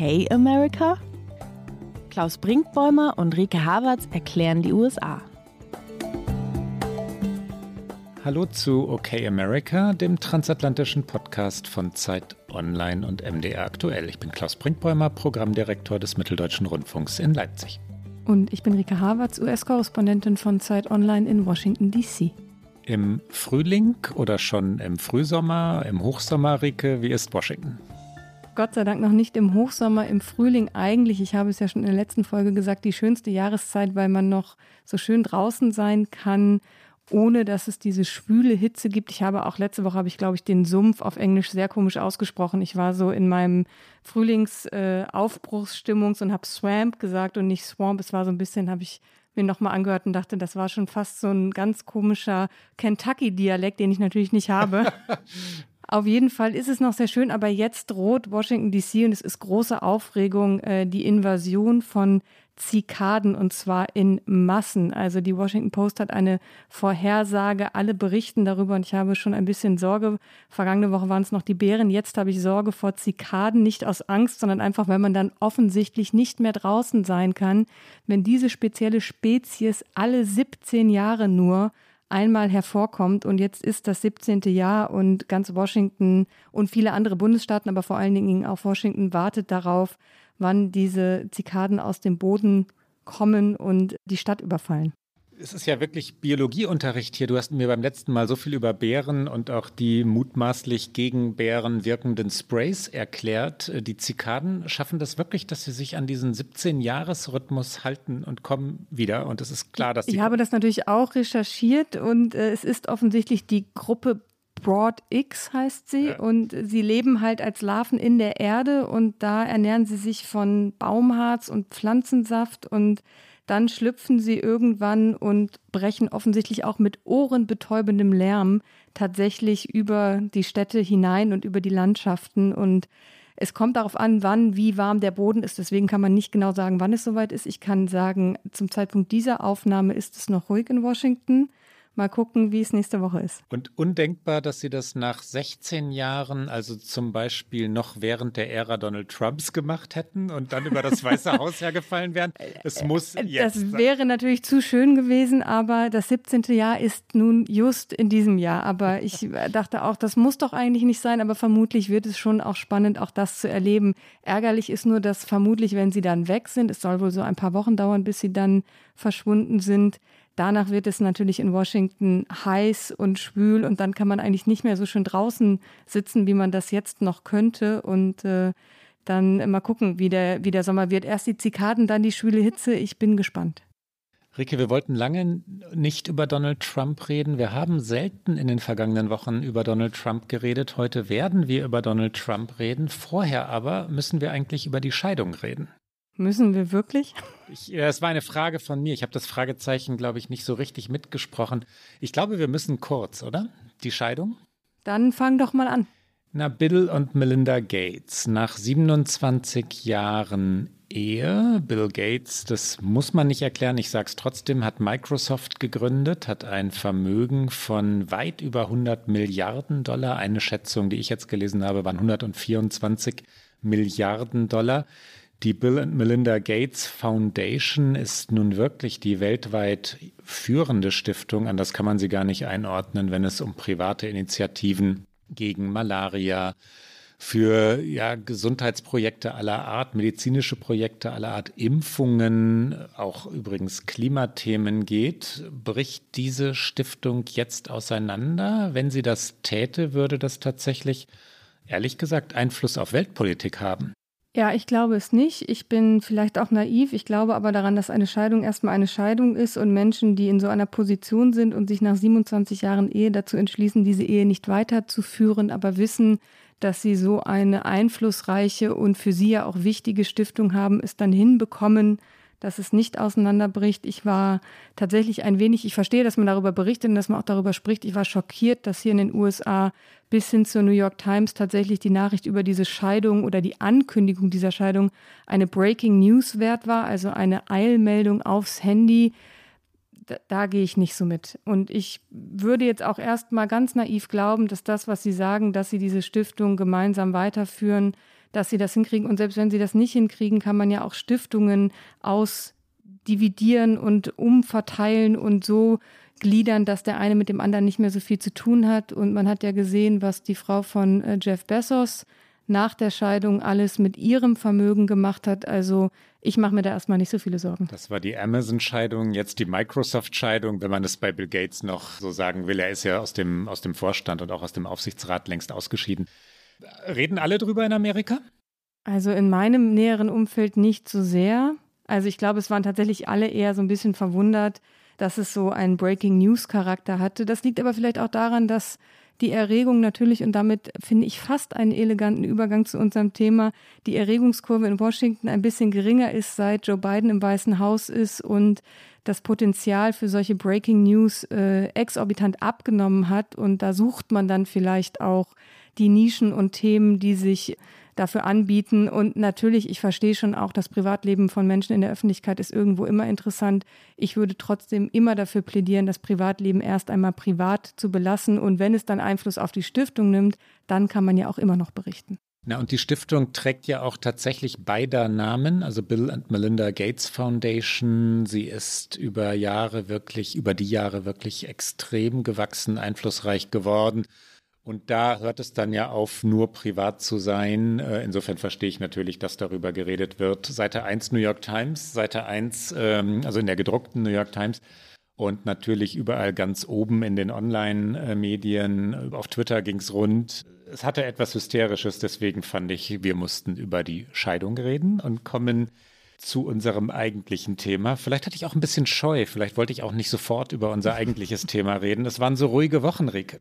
Okay America? Klaus Brinkbäumer und Rike Havertz erklären die USA. Hallo zu Okay America, dem transatlantischen Podcast von Zeit Online und MDR aktuell. Ich bin Klaus Brinkbäumer, Programmdirektor des Mitteldeutschen Rundfunks in Leipzig. Und ich bin Rike Havertz, US-Korrespondentin von Zeit Online in Washington, D.C. Im Frühling oder schon im Frühsommer, im Hochsommer, Rike, wie ist Washington? Gott sei Dank noch nicht im Hochsommer, im Frühling eigentlich. Ich habe es ja schon in der letzten Folge gesagt, die schönste Jahreszeit, weil man noch so schön draußen sein kann, ohne dass es diese schwüle Hitze gibt. Ich habe auch letzte Woche, habe ich glaube ich den Sumpf auf Englisch sehr komisch ausgesprochen. Ich war so in meinem Frühlingsaufbruchsstimmungs- äh, und habe Swamp gesagt und nicht Swamp. Es war so ein bisschen, habe ich mir nochmal angehört und dachte, das war schon fast so ein ganz komischer Kentucky-Dialekt, den ich natürlich nicht habe. Auf jeden Fall ist es noch sehr schön, aber jetzt droht Washington DC und es ist große Aufregung äh, die Invasion von Zikaden und zwar in Massen. Also die Washington Post hat eine Vorhersage, alle berichten darüber und ich habe schon ein bisschen Sorge. Vergangene Woche waren es noch die Bären, jetzt habe ich Sorge vor Zikaden, nicht aus Angst, sondern einfach, weil man dann offensichtlich nicht mehr draußen sein kann, wenn diese spezielle Spezies alle 17 Jahre nur einmal hervorkommt. Und jetzt ist das 17. Jahr und ganz Washington und viele andere Bundesstaaten, aber vor allen Dingen auch Washington wartet darauf, wann diese Zikaden aus dem Boden kommen und die Stadt überfallen es ist ja wirklich Biologieunterricht hier. Du hast mir beim letzten Mal so viel über Bären und auch die mutmaßlich gegen Bären wirkenden Sprays erklärt. Die Zikaden schaffen das wirklich, dass sie sich an diesen 17-Jahres-Rhythmus halten und kommen wieder. Und es ist klar, dass Ich habe das natürlich auch recherchiert und äh, es ist offensichtlich die Gruppe Broad X heißt sie ja. und sie leben halt als Larven in der Erde und da ernähren sie sich von Baumharz und Pflanzensaft und dann schlüpfen sie irgendwann und brechen offensichtlich auch mit ohrenbetäubendem Lärm tatsächlich über die Städte hinein und über die Landschaften. Und es kommt darauf an, wann, wie warm der Boden ist. Deswegen kann man nicht genau sagen, wann es soweit ist. Ich kann sagen, zum Zeitpunkt dieser Aufnahme ist es noch ruhig in Washington. Mal gucken, wie es nächste Woche ist. Und undenkbar, dass Sie das nach 16 Jahren, also zum Beispiel noch während der Ära Donald Trumps gemacht hätten und dann über das Weiße Haus hergefallen wären. Es muss äh, jetzt. Das wäre natürlich zu schön gewesen, aber das 17. Jahr ist nun just in diesem Jahr. Aber ich dachte auch, das muss doch eigentlich nicht sein, aber vermutlich wird es schon auch spannend, auch das zu erleben. Ärgerlich ist nur, dass vermutlich, wenn sie dann weg sind, es soll wohl so ein paar Wochen dauern, bis sie dann verschwunden sind, Danach wird es natürlich in Washington heiß und schwül und dann kann man eigentlich nicht mehr so schön draußen sitzen, wie man das jetzt noch könnte. Und äh, dann mal gucken, wie der, wie der Sommer wird. Erst die Zikaden, dann die schwüle Hitze. Ich bin gespannt. Rike, wir wollten lange nicht über Donald Trump reden. Wir haben selten in den vergangenen Wochen über Donald Trump geredet. Heute werden wir über Donald Trump reden. Vorher aber müssen wir eigentlich über die Scheidung reden. Müssen wir wirklich? Ich, es war eine Frage von mir. Ich habe das Fragezeichen, glaube ich, nicht so richtig mitgesprochen. Ich glaube, wir müssen kurz, oder? Die Scheidung? Dann fang doch mal an. Na, Bill und Melinda Gates. Nach 27 Jahren Ehe, Bill Gates, das muss man nicht erklären, ich sage es trotzdem, hat Microsoft gegründet, hat ein Vermögen von weit über 100 Milliarden Dollar. Eine Schätzung, die ich jetzt gelesen habe, waren 124 Milliarden Dollar. Die Bill and Melinda Gates Foundation ist nun wirklich die weltweit führende Stiftung. Anders kann man sie gar nicht einordnen, wenn es um private Initiativen gegen Malaria, für ja, Gesundheitsprojekte aller Art, medizinische Projekte aller Art, Impfungen, auch übrigens Klimathemen geht. Bricht diese Stiftung jetzt auseinander? Wenn sie das täte, würde das tatsächlich, ehrlich gesagt, Einfluss auf Weltpolitik haben. Ja, ich glaube es nicht. Ich bin vielleicht auch naiv. Ich glaube aber daran, dass eine Scheidung erstmal eine Scheidung ist und Menschen, die in so einer Position sind und sich nach 27 Jahren Ehe dazu entschließen, diese Ehe nicht weiterzuführen, aber wissen, dass sie so eine einflussreiche und für sie ja auch wichtige Stiftung haben, es dann hinbekommen, dass es nicht auseinanderbricht. Ich war tatsächlich ein wenig, ich verstehe, dass man darüber berichtet und dass man auch darüber spricht. Ich war schockiert, dass hier in den USA bis hin zur New York Times tatsächlich die Nachricht über diese Scheidung oder die Ankündigung dieser Scheidung eine Breaking News wert war, also eine Eilmeldung aufs Handy. Da, da gehe ich nicht so mit. Und ich würde jetzt auch erst mal ganz naiv glauben, dass das, was Sie sagen, dass Sie diese Stiftung gemeinsam weiterführen, dass sie das hinkriegen. Und selbst wenn sie das nicht hinkriegen, kann man ja auch Stiftungen ausdividieren und umverteilen und so gliedern, dass der eine mit dem anderen nicht mehr so viel zu tun hat. Und man hat ja gesehen, was die Frau von äh, Jeff Bezos nach der Scheidung alles mit ihrem Vermögen gemacht hat. Also ich mache mir da erstmal nicht so viele Sorgen. Das war die Amazon-Scheidung, jetzt die Microsoft-Scheidung, wenn man es bei Bill Gates noch so sagen will. Er ist ja aus dem, aus dem Vorstand und auch aus dem Aufsichtsrat längst ausgeschieden. Reden alle drüber in Amerika? Also in meinem näheren Umfeld nicht so sehr. Also ich glaube, es waren tatsächlich alle eher so ein bisschen verwundert, dass es so einen Breaking News Charakter hatte. Das liegt aber vielleicht auch daran, dass die Erregung natürlich, und damit finde ich fast einen eleganten Übergang zu unserem Thema, die Erregungskurve in Washington ein bisschen geringer ist, seit Joe Biden im Weißen Haus ist und das Potenzial für solche Breaking News äh, exorbitant abgenommen hat. Und da sucht man dann vielleicht auch die Nischen und Themen, die sich dafür anbieten. Und natürlich, ich verstehe schon auch, das Privatleben von Menschen in der Öffentlichkeit ist irgendwo immer interessant. Ich würde trotzdem immer dafür plädieren, das Privatleben erst einmal privat zu belassen. Und wenn es dann Einfluss auf die Stiftung nimmt, dann kann man ja auch immer noch berichten. Na, und die Stiftung trägt ja auch tatsächlich beider Namen, also Bill and Melinda Gates Foundation. Sie ist über Jahre wirklich, über die Jahre wirklich extrem gewachsen, einflussreich geworden. Und da hört es dann ja auf, nur privat zu sein. Äh, insofern verstehe ich natürlich, dass darüber geredet wird. Seite 1 New York Times, Seite 1, ähm, also in der gedruckten New York Times. Und natürlich überall ganz oben in den Online-Medien. Auf Twitter ging es rund. Es hatte etwas Hysterisches, deswegen fand ich, wir mussten über die Scheidung reden und kommen zu unserem eigentlichen Thema. Vielleicht hatte ich auch ein bisschen Scheu, vielleicht wollte ich auch nicht sofort über unser eigentliches Thema reden. Es waren so ruhige Wochen, Rike.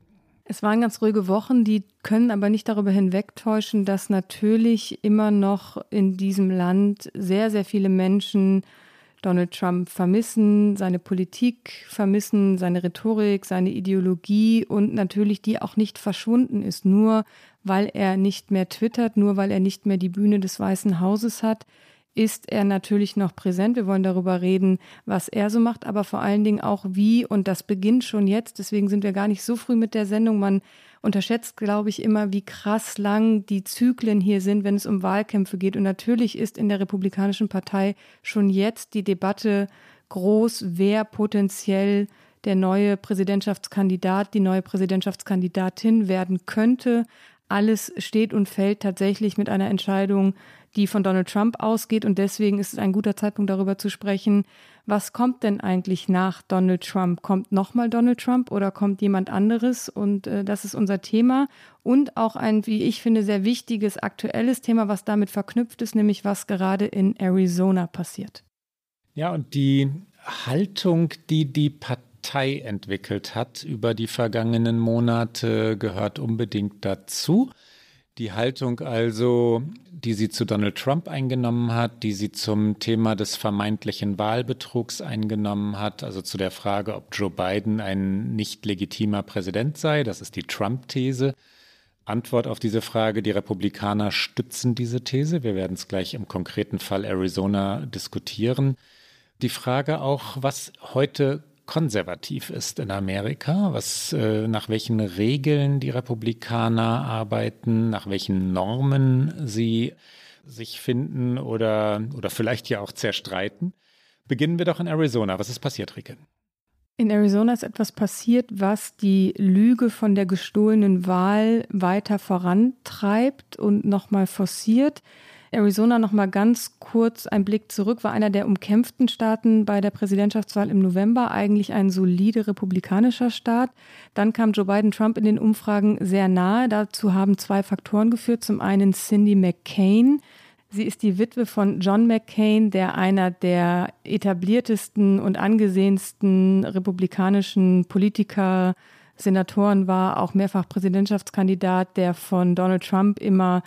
Es waren ganz ruhige Wochen, die können aber nicht darüber hinwegtäuschen, dass natürlich immer noch in diesem Land sehr, sehr viele Menschen Donald Trump vermissen, seine Politik vermissen, seine Rhetorik, seine Ideologie und natürlich die auch nicht verschwunden ist, nur weil er nicht mehr twittert, nur weil er nicht mehr die Bühne des Weißen Hauses hat ist er natürlich noch präsent. Wir wollen darüber reden, was er so macht, aber vor allen Dingen auch wie. Und das beginnt schon jetzt. Deswegen sind wir gar nicht so früh mit der Sendung. Man unterschätzt, glaube ich, immer, wie krass lang die Zyklen hier sind, wenn es um Wahlkämpfe geht. Und natürlich ist in der Republikanischen Partei schon jetzt die Debatte groß, wer potenziell der neue Präsidentschaftskandidat, die neue Präsidentschaftskandidatin werden könnte. Alles steht und fällt tatsächlich mit einer Entscheidung die von Donald Trump ausgeht. Und deswegen ist es ein guter Zeitpunkt, darüber zu sprechen, was kommt denn eigentlich nach Donald Trump? Kommt nochmal Donald Trump oder kommt jemand anderes? Und äh, das ist unser Thema. Und auch ein, wie ich finde, sehr wichtiges aktuelles Thema, was damit verknüpft ist, nämlich was gerade in Arizona passiert. Ja, und die Haltung, die die Partei entwickelt hat über die vergangenen Monate, gehört unbedingt dazu. Die Haltung also, die sie zu Donald Trump eingenommen hat, die sie zum Thema des vermeintlichen Wahlbetrugs eingenommen hat, also zu der Frage, ob Joe Biden ein nicht legitimer Präsident sei, das ist die Trump-These. Antwort auf diese Frage, die Republikaner stützen diese These. Wir werden es gleich im konkreten Fall Arizona diskutieren. Die Frage auch, was heute konservativ ist in Amerika, was äh, nach welchen Regeln die Republikaner arbeiten, nach welchen Normen sie sich finden oder, oder vielleicht ja auch zerstreiten. Beginnen wir doch in Arizona. Was ist passiert, Rike? In Arizona ist etwas passiert, was die Lüge von der gestohlenen Wahl weiter vorantreibt und nochmal forciert. Arizona noch mal ganz kurz ein Blick zurück, war einer der umkämpften Staaten bei der Präsidentschaftswahl im November, eigentlich ein solide republikanischer Staat. Dann kam Joe Biden Trump in den Umfragen sehr nahe. Dazu haben zwei Faktoren geführt. Zum einen Cindy McCain. Sie ist die Witwe von John McCain, der einer der etabliertesten und angesehensten republikanischen Politiker, Senatoren war, auch mehrfach Präsidentschaftskandidat, der von Donald Trump immer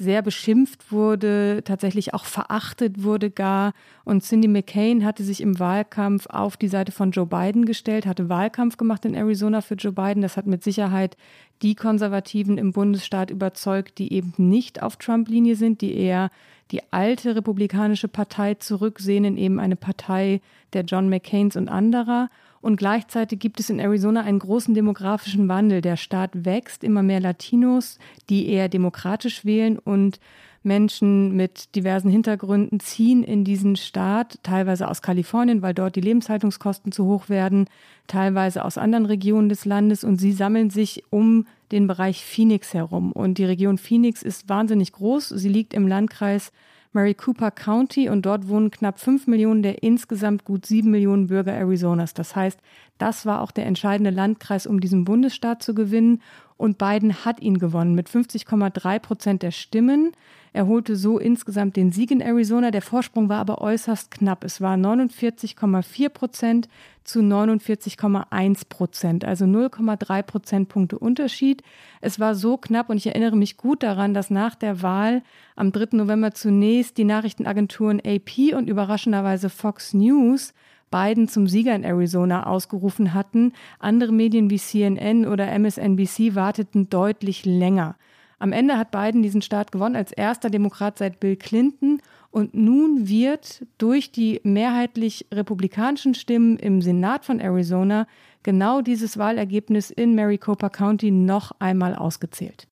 sehr beschimpft wurde, tatsächlich auch verachtet wurde gar. Und Cindy McCain hatte sich im Wahlkampf auf die Seite von Joe Biden gestellt, hatte Wahlkampf gemacht in Arizona für Joe Biden. Das hat mit Sicherheit die Konservativen im Bundesstaat überzeugt, die eben nicht auf Trump-Linie sind, die eher die alte republikanische Partei zurücksehen in eben eine Partei der John McCains und anderer. Und gleichzeitig gibt es in Arizona einen großen demografischen Wandel. Der Staat wächst, immer mehr Latinos, die eher demokratisch wählen und Menschen mit diversen Hintergründen ziehen in diesen Staat, teilweise aus Kalifornien, weil dort die Lebenshaltungskosten zu hoch werden, teilweise aus anderen Regionen des Landes und sie sammeln sich um den Bereich Phoenix herum. Und die Region Phoenix ist wahnsinnig groß. Sie liegt im Landkreis Maricopa County und dort wohnen knapp fünf Millionen der insgesamt gut sieben Millionen Bürger Arizonas. Das heißt, das war auch der entscheidende Landkreis, um diesen Bundesstaat zu gewinnen. Und Biden hat ihn gewonnen mit 50,3 Prozent der Stimmen. Er holte so insgesamt den Sieg in Arizona. Der Vorsprung war aber äußerst knapp. Es war 49,4 Prozent zu 49,1 Prozent, also 0,3 Prozentpunkte Unterschied. Es war so knapp und ich erinnere mich gut daran, dass nach der Wahl am 3. November zunächst die Nachrichtenagenturen AP und überraschenderweise Fox News Biden zum Sieger in Arizona ausgerufen hatten. Andere Medien wie CNN oder MSNBC warteten deutlich länger. Am Ende hat Biden diesen Staat gewonnen als erster Demokrat seit Bill Clinton. Und nun wird durch die mehrheitlich republikanischen Stimmen im Senat von Arizona genau dieses Wahlergebnis in Maricopa County noch einmal ausgezählt.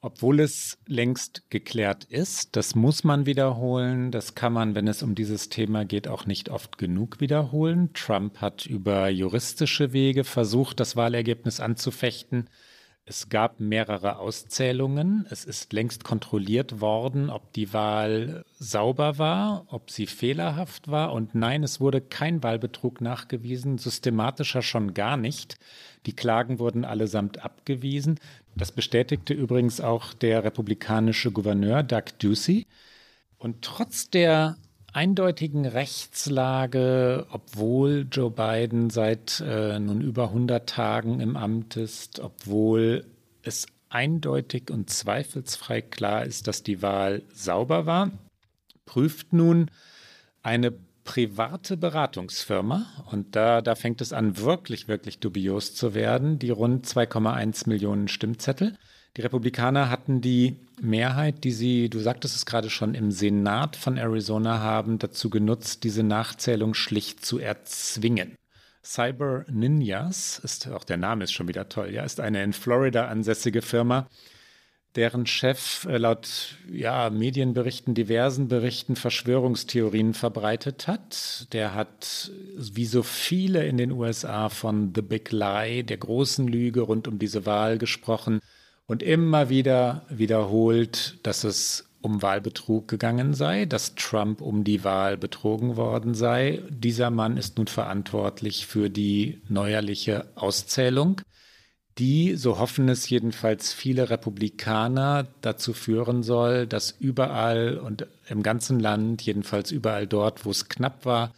Obwohl es längst geklärt ist, das muss man wiederholen, das kann man, wenn es um dieses Thema geht, auch nicht oft genug wiederholen. Trump hat über juristische Wege versucht, das Wahlergebnis anzufechten. Es gab mehrere Auszählungen. Es ist längst kontrolliert worden, ob die Wahl sauber war, ob sie fehlerhaft war. Und nein, es wurde kein Wahlbetrug nachgewiesen, systematischer schon gar nicht. Die Klagen wurden allesamt abgewiesen. Das bestätigte übrigens auch der republikanische Gouverneur Doug Ducey. Und trotz der eindeutigen Rechtslage, obwohl Joe Biden seit äh, nun über 100 Tagen im Amt ist, obwohl es eindeutig und zweifelsfrei klar ist, dass die Wahl sauber war, prüft nun eine private Beratungsfirma, und da, da fängt es an, wirklich, wirklich dubios zu werden, die rund 2,1 Millionen Stimmzettel. Die Republikaner hatten die Mehrheit, die sie, du sagtest es gerade schon, im Senat von Arizona haben, dazu genutzt, diese Nachzählung schlicht zu erzwingen. Cyber Ninjas, ist, auch der Name ist schon wieder toll, ja, ist eine in Florida ansässige Firma, deren Chef äh, laut ja, Medienberichten, diversen Berichten Verschwörungstheorien verbreitet hat. Der hat, wie so viele in den USA, von The Big Lie, der großen Lüge rund um diese Wahl gesprochen und immer wieder wiederholt, dass es um Wahlbetrug gegangen sei, dass Trump um die Wahl betrogen worden sei. Dieser Mann ist nun verantwortlich für die neuerliche Auszählung, die, so hoffen es jedenfalls viele Republikaner, dazu führen soll, dass überall und im ganzen Land, jedenfalls überall dort, wo es knapp war,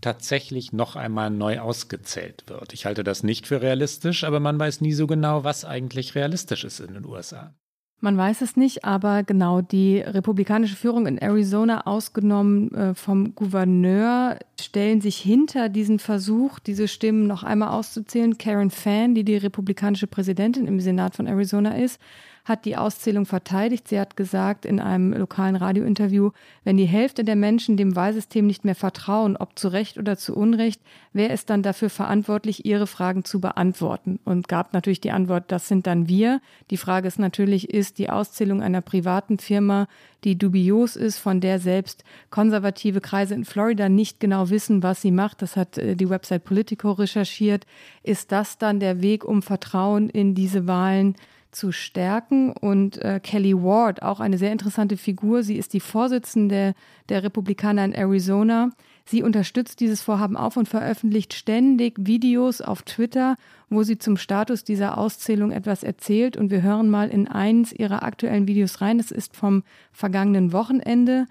tatsächlich noch einmal neu ausgezählt wird. Ich halte das nicht für realistisch, aber man weiß nie so genau, was eigentlich realistisch ist in den USA. Man weiß es nicht, aber genau die republikanische Führung in Arizona, ausgenommen äh, vom Gouverneur, stellen sich hinter diesen Versuch, diese Stimmen noch einmal auszuzählen. Karen Fann, die die republikanische Präsidentin im Senat von Arizona ist, hat die Auszählung verteidigt. Sie hat gesagt in einem lokalen Radiointerview, wenn die Hälfte der Menschen dem Wahlsystem nicht mehr vertrauen, ob zu Recht oder zu Unrecht, wer ist dann dafür verantwortlich, ihre Fragen zu beantworten? Und gab natürlich die Antwort, das sind dann wir. Die Frage ist natürlich, ist die Auszählung einer privaten Firma, die dubios ist, von der selbst konservative Kreise in Florida nicht genau wissen, was sie macht. Das hat äh, die Website Politico recherchiert. Ist das dann der Weg, um Vertrauen in diese Wahlen stärken. Und äh, Kelly Ward, auch eine sehr interessante Figur, sie ist die Vorsitzende der Republikaner in Arizona. Sie unterstützt dieses Vorhaben auf und veröffentlicht ständig Videos auf Twitter, wo sie zum Status dieser Auszählung etwas erzählt. Und wir hören mal in eins ihrer aktuellen Videos rein. Es ist vom vergangenen Wochenende.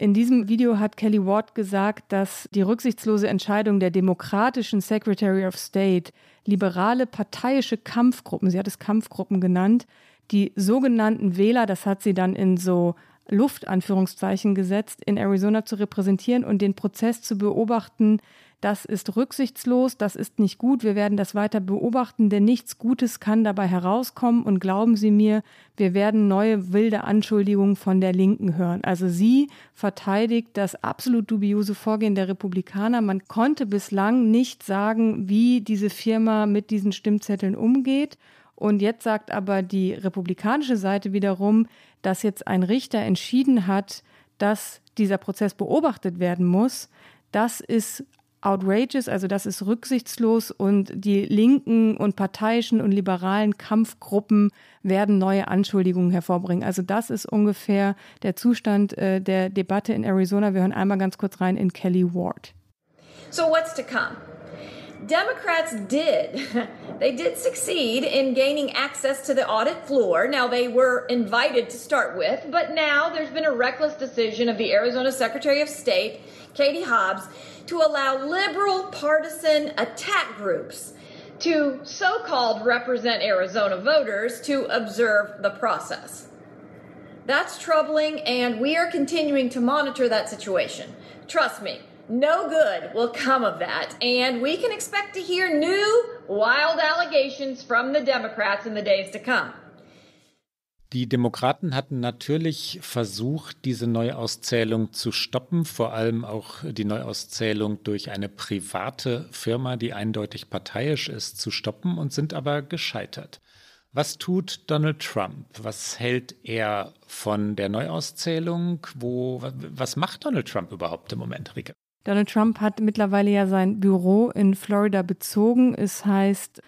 In diesem Video hat Kelly Ward gesagt, dass die rücksichtslose Entscheidung der demokratischen Secretary of State, liberale parteiische Kampfgruppen, sie hat es Kampfgruppen genannt, die sogenannten Wähler, das hat sie dann in so Luftanführungszeichen gesetzt, in Arizona zu repräsentieren und den Prozess zu beobachten, das ist rücksichtslos, das ist nicht gut, wir werden das weiter beobachten, denn nichts Gutes kann dabei herauskommen und glauben Sie mir, wir werden neue wilde Anschuldigungen von der Linken hören. Also sie verteidigt das absolut dubiose Vorgehen der Republikaner. Man konnte bislang nicht sagen, wie diese Firma mit diesen Stimmzetteln umgeht. Und jetzt sagt aber die republikanische Seite wiederum, dass jetzt ein Richter entschieden hat, dass dieser Prozess beobachtet werden muss. Das ist outrageous, also das ist rücksichtslos und die linken und parteiischen und liberalen Kampfgruppen werden neue Anschuldigungen hervorbringen. Also das ist ungefähr der Zustand äh, der Debatte in Arizona. Wir hören einmal ganz kurz rein in Kelly Ward. So what's to come? Democrats did. They did succeed in gaining access to the audit floor. Now, they were invited to start with, but now there's been a reckless decision of the Arizona Secretary of State, Katie Hobbs, to allow liberal partisan attack groups to so called represent Arizona voters to observe the process. That's troubling, and we are continuing to monitor that situation. Trust me, no good will come of that, and we can expect to hear new wild allegations from the Democrats in the days to come. Die Demokraten hatten natürlich versucht, diese Neuauszählung zu stoppen, vor allem auch die Neuauszählung durch eine private Firma, die eindeutig parteiisch ist, zu stoppen und sind aber gescheitert. Was tut Donald Trump? Was hält er von der Neuauszählung? Wo, was macht Donald Trump überhaupt im Moment, Rike? Donald Trump hat mittlerweile ja sein Büro in Florida bezogen. Es heißt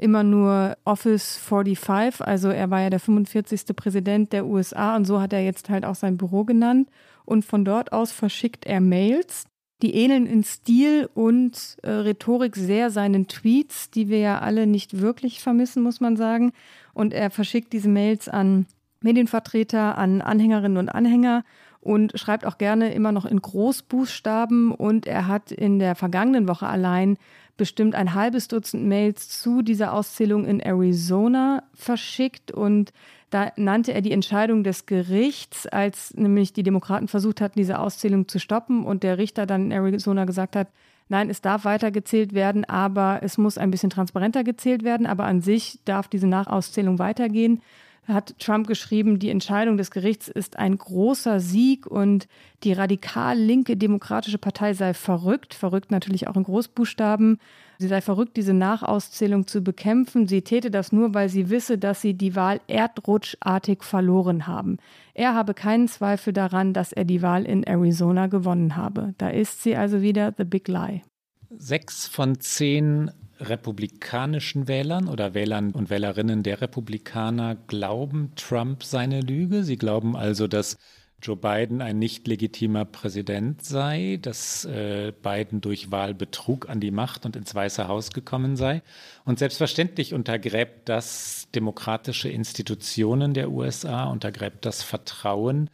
immer nur Office 45, also er war ja der 45. Präsident der USA und so hat er jetzt halt auch sein Büro genannt. Und von dort aus verschickt er Mails, die ähneln in Stil und äh, Rhetorik sehr seinen Tweets, die wir ja alle nicht wirklich vermissen, muss man sagen. Und er verschickt diese Mails an Medienvertreter, an Anhängerinnen und Anhänger und schreibt auch gerne immer noch in Großbuchstaben. Und er hat in der vergangenen Woche allein bestimmt ein halbes Dutzend Mails zu dieser Auszählung in Arizona verschickt und da nannte er die Entscheidung des Gerichts, als nämlich die Demokraten versucht hatten, diese Auszählung zu stoppen und der Richter dann in Arizona gesagt hat, nein, es darf weiter gezählt werden, aber es muss ein bisschen transparenter gezählt werden, aber an sich darf diese Nachauszählung weitergehen hat Trump geschrieben, die Entscheidung des Gerichts ist ein großer Sieg und die radikal linke Demokratische Partei sei verrückt, verrückt natürlich auch in Großbuchstaben. Sie sei verrückt, diese Nachauszählung zu bekämpfen. Sie täte das nur, weil sie wisse, dass sie die Wahl erdrutschartig verloren haben. Er habe keinen Zweifel daran, dass er die Wahl in Arizona gewonnen habe. Da ist sie also wieder the big lie. Sechs von zehn republikanischen Wählern oder Wählern und Wählerinnen der Republikaner glauben Trump seine Lüge. Sie glauben also, dass Joe Biden ein nicht legitimer Präsident sei, dass äh, Biden durch Wahlbetrug an die Macht und ins Weiße Haus gekommen sei. Und selbstverständlich untergräbt das demokratische Institutionen der USA, untergräbt das Vertrauen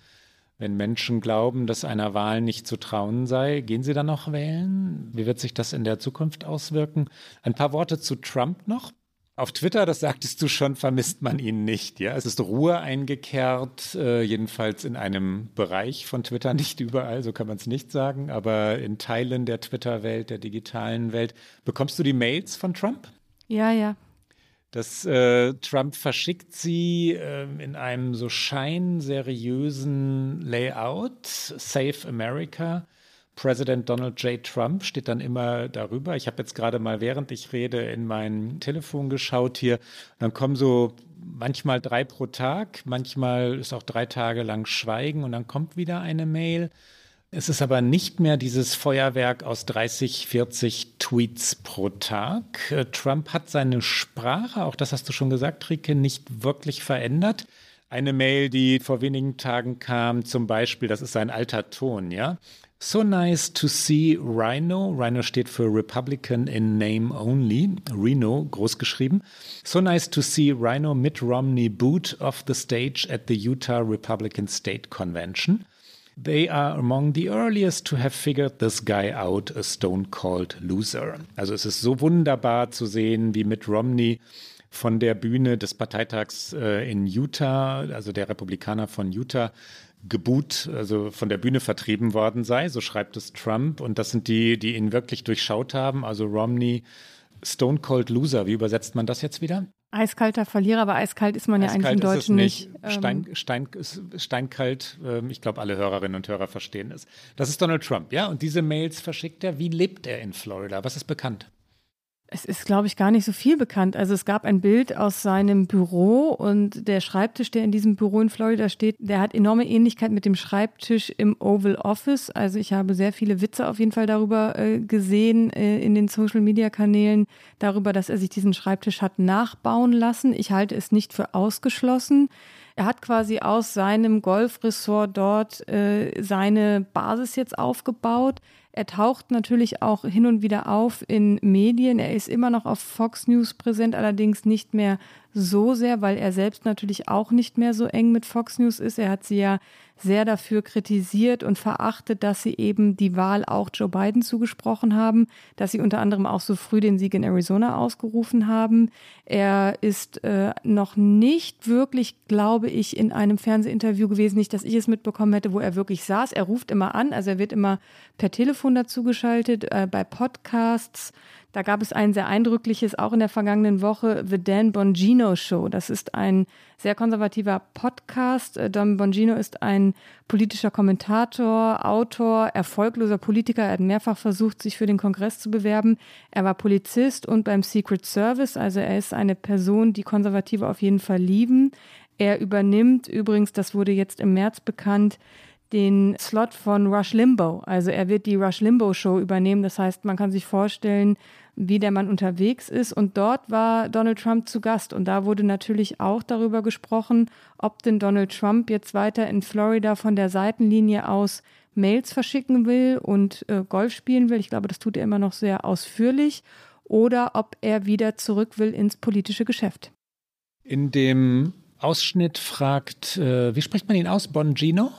wenn Menschen glauben, dass einer Wahl nicht zu trauen sei, gehen sie dann noch wählen? Wie wird sich das in der Zukunft auswirken? Ein paar Worte zu Trump noch. Auf Twitter, das sagtest du schon, vermisst man ihn nicht. Ja, es ist Ruhe eingekehrt, äh, jedenfalls in einem Bereich von Twitter, nicht überall, so kann man es nicht sagen, aber in Teilen der Twitter-Welt, der digitalen Welt. Bekommst du die Mails von Trump? Ja, ja. Das äh, Trump verschickt sie äh, in einem so scheinseriösen Layout, Save America. President Donald J. Trump steht dann immer darüber. Ich habe jetzt gerade mal, während ich rede, in mein Telefon geschaut hier. Dann kommen so manchmal drei pro Tag, manchmal ist auch drei Tage lang Schweigen und dann kommt wieder eine Mail. Es ist aber nicht mehr dieses Feuerwerk aus 30, 40 Tweets pro Tag. Äh, Trump hat seine Sprache, auch das hast du schon gesagt, Rike, nicht wirklich verändert. Eine Mail, die vor wenigen Tagen kam, zum Beispiel, das ist ein alter Ton, ja. So nice to see Rhino. Rhino steht für Republican in Name Only. Reno, groß geschrieben. So nice to see Rhino Mitt Romney boot off the stage at the Utah Republican State Convention. They are among the earliest to have figured this guy out, a stone cold loser. Also es ist so wunderbar zu sehen, wie Mitt Romney von der Bühne des Parteitags äh, in Utah, also der Republikaner von Utah, geboot, also von der Bühne vertrieben worden sei, so schreibt es Trump. Und das sind die, die ihn wirklich durchschaut haben, also Romney, Stone Cold Loser. Wie übersetzt man das jetzt wieder? Eiskalter Verlierer, aber eiskalt ist man eiskalt ja eigentlich im Deutschen nicht. nicht. Ähm, Stein, Stein, steinkalt, ähm, ich glaube, alle Hörerinnen und Hörer verstehen es. Das ist Donald Trump, ja? Und diese Mails verschickt er. Wie lebt er in Florida? Was ist bekannt? Es ist, glaube ich, gar nicht so viel bekannt. Also es gab ein Bild aus seinem Büro und der Schreibtisch, der in diesem Büro in Florida steht, der hat enorme Ähnlichkeit mit dem Schreibtisch im Oval Office. Also ich habe sehr viele Witze auf jeden Fall darüber äh, gesehen äh, in den Social-Media-Kanälen, darüber, dass er sich diesen Schreibtisch hat nachbauen lassen. Ich halte es nicht für ausgeschlossen. Er hat quasi aus seinem Golfressort dort äh, seine Basis jetzt aufgebaut. Er taucht natürlich auch hin und wieder auf in Medien. Er ist immer noch auf Fox News präsent, allerdings nicht mehr so sehr, weil er selbst natürlich auch nicht mehr so eng mit Fox News ist. Er hat sie ja sehr dafür kritisiert und verachtet, dass sie eben die Wahl auch Joe Biden zugesprochen haben, dass sie unter anderem auch so früh den Sieg in Arizona ausgerufen haben. Er ist äh, noch nicht wirklich, glaube ich, in einem Fernsehinterview gewesen, nicht, dass ich es mitbekommen hätte, wo er wirklich saß. Er ruft immer an, also er wird immer per Telefon dazu geschaltet, äh, bei Podcasts. Da gab es ein sehr eindrückliches, auch in der vergangenen Woche, The Dan Bongino Show. Das ist ein sehr konservativer Podcast. Äh, Dan Bongino ist ein politischer Kommentator, Autor, erfolgloser Politiker. Er hat mehrfach versucht, sich für den Kongress zu bewerben. Er war Polizist und beim Secret Service. Also er ist eine Person, die Konservative auf jeden Fall lieben. Er übernimmt übrigens, das wurde jetzt im März bekannt, den Slot von Rush Limbo. Also er wird die Rush Limbo Show übernehmen. Das heißt, man kann sich vorstellen, wie der Mann unterwegs ist. Und dort war Donald Trump zu Gast. Und da wurde natürlich auch darüber gesprochen, ob denn Donald Trump jetzt weiter in Florida von der Seitenlinie aus Mails verschicken will und äh, Golf spielen will. Ich glaube, das tut er immer noch sehr ausführlich. Oder ob er wieder zurück will ins politische Geschäft. In dem Ausschnitt fragt, äh, wie spricht man ihn aus? Bongino?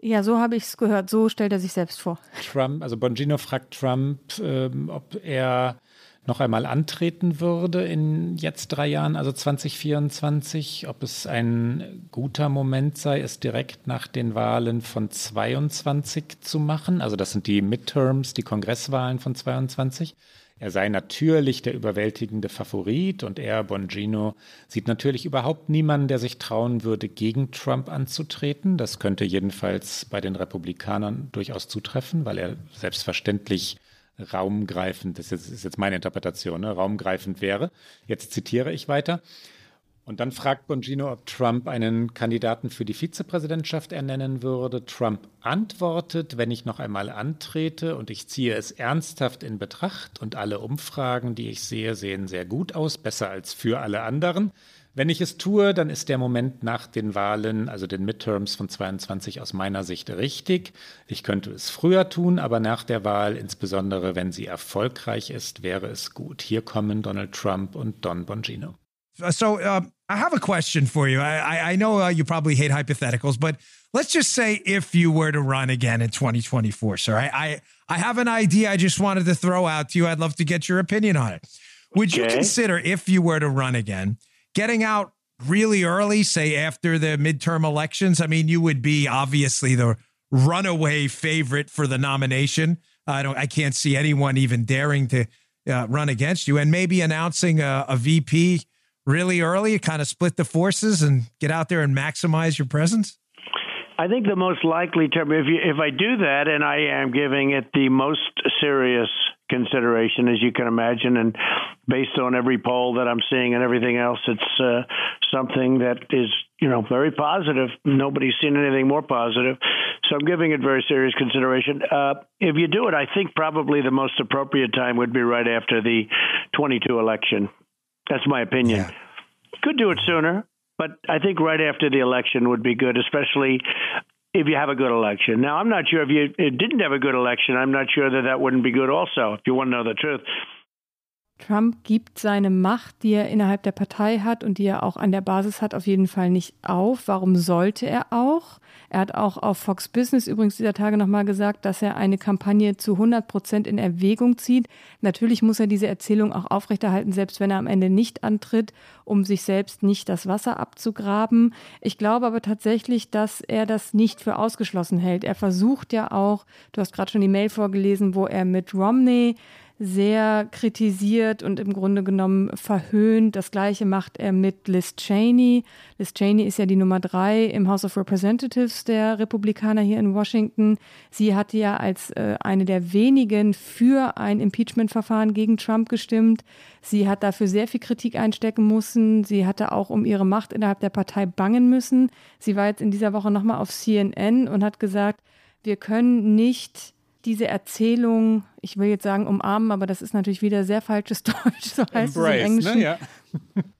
Ja, so habe ich es gehört. So stellt er sich selbst vor. Trump, also Bongino fragt Trump, ähm, ob er noch einmal antreten würde in jetzt drei Jahren, also 2024, ob es ein guter Moment sei, es direkt nach den Wahlen von 22 zu machen. Also das sind die Midterms, die Kongresswahlen von 22. Er sei natürlich der überwältigende Favorit und er, Bongino, sieht natürlich überhaupt niemanden, der sich trauen würde, gegen Trump anzutreten. Das könnte jedenfalls bei den Republikanern durchaus zutreffen, weil er selbstverständlich raumgreifend, das ist jetzt meine Interpretation, ne, raumgreifend wäre. Jetzt zitiere ich weiter. Und dann fragt Bongino, ob Trump einen Kandidaten für die Vizepräsidentschaft ernennen würde. Trump antwortet, wenn ich noch einmal antrete und ich ziehe es ernsthaft in Betracht und alle Umfragen, die ich sehe, sehen sehr gut aus, besser als für alle anderen. Wenn ich es tue, dann ist der Moment nach den Wahlen, also den Midterms von 22 aus meiner Sicht richtig. Ich könnte es früher tun, aber nach der Wahl, insbesondere wenn sie erfolgreich ist, wäre es gut. Hier kommen Donald Trump und Don Bongino. So uh, I have a question for you. I, I know uh, you probably hate hypotheticals, but let's just say if you were to run again in 2024, sir, I, I, I have an idea I just wanted to throw out to you. I'd love to get your opinion on it. Would okay. you consider, if you were to run again, getting out really early, say after the midterm elections? I mean, you would be obviously the runaway favorite for the nomination. I don't. I can't see anyone even daring to uh, run against you, and maybe announcing a, a VP really early, kind of split the forces and get out there and maximize your presence. I think the most likely term, if you, if I do that, and I am giving it the most serious consideration, as you can imagine. And based on every poll that I'm seeing and everything else, it's uh, something that is, you know, very positive. Nobody's seen anything more positive. So I'm giving it very serious consideration. Uh, if you do it, I think probably the most appropriate time would be right after the 22 election. That's my opinion. Yeah. Could do it sooner, but I think right after the election would be good, especially if you have a good election. Now, I'm not sure if you uh, didn't have a good election. I'm not sure that that wouldn't be good also, if you want to know the truth. Trump gibt seine Macht, die er innerhalb der Partei hat und die er auch an der Basis hat, auf jeden Fall nicht auf. Warum sollte er auch? Er hat auch auf Fox Business übrigens dieser Tage nochmal gesagt, dass er eine Kampagne zu 100 Prozent in Erwägung zieht. Natürlich muss er diese Erzählung auch aufrechterhalten, selbst wenn er am Ende nicht antritt, um sich selbst nicht das Wasser abzugraben. Ich glaube aber tatsächlich, dass er das nicht für ausgeschlossen hält. Er versucht ja auch, du hast gerade schon die Mail vorgelesen, wo er mit Romney sehr kritisiert und im Grunde genommen verhöhnt. Das gleiche macht er mit Liz Cheney. Liz Cheney ist ja die Nummer drei im House of Representatives der Republikaner hier in Washington. Sie hatte ja als äh, eine der wenigen für ein Impeachment-Verfahren gegen Trump gestimmt. Sie hat dafür sehr viel Kritik einstecken müssen. Sie hatte auch um ihre Macht innerhalb der Partei bangen müssen. Sie war jetzt in dieser Woche nochmal auf CNN und hat gesagt, wir können nicht diese Erzählung, ich will jetzt sagen umarmen, aber das ist natürlich wieder sehr falsches Deutsch, so heißt Embrace, es im ne? Englischen. Ne? Ja.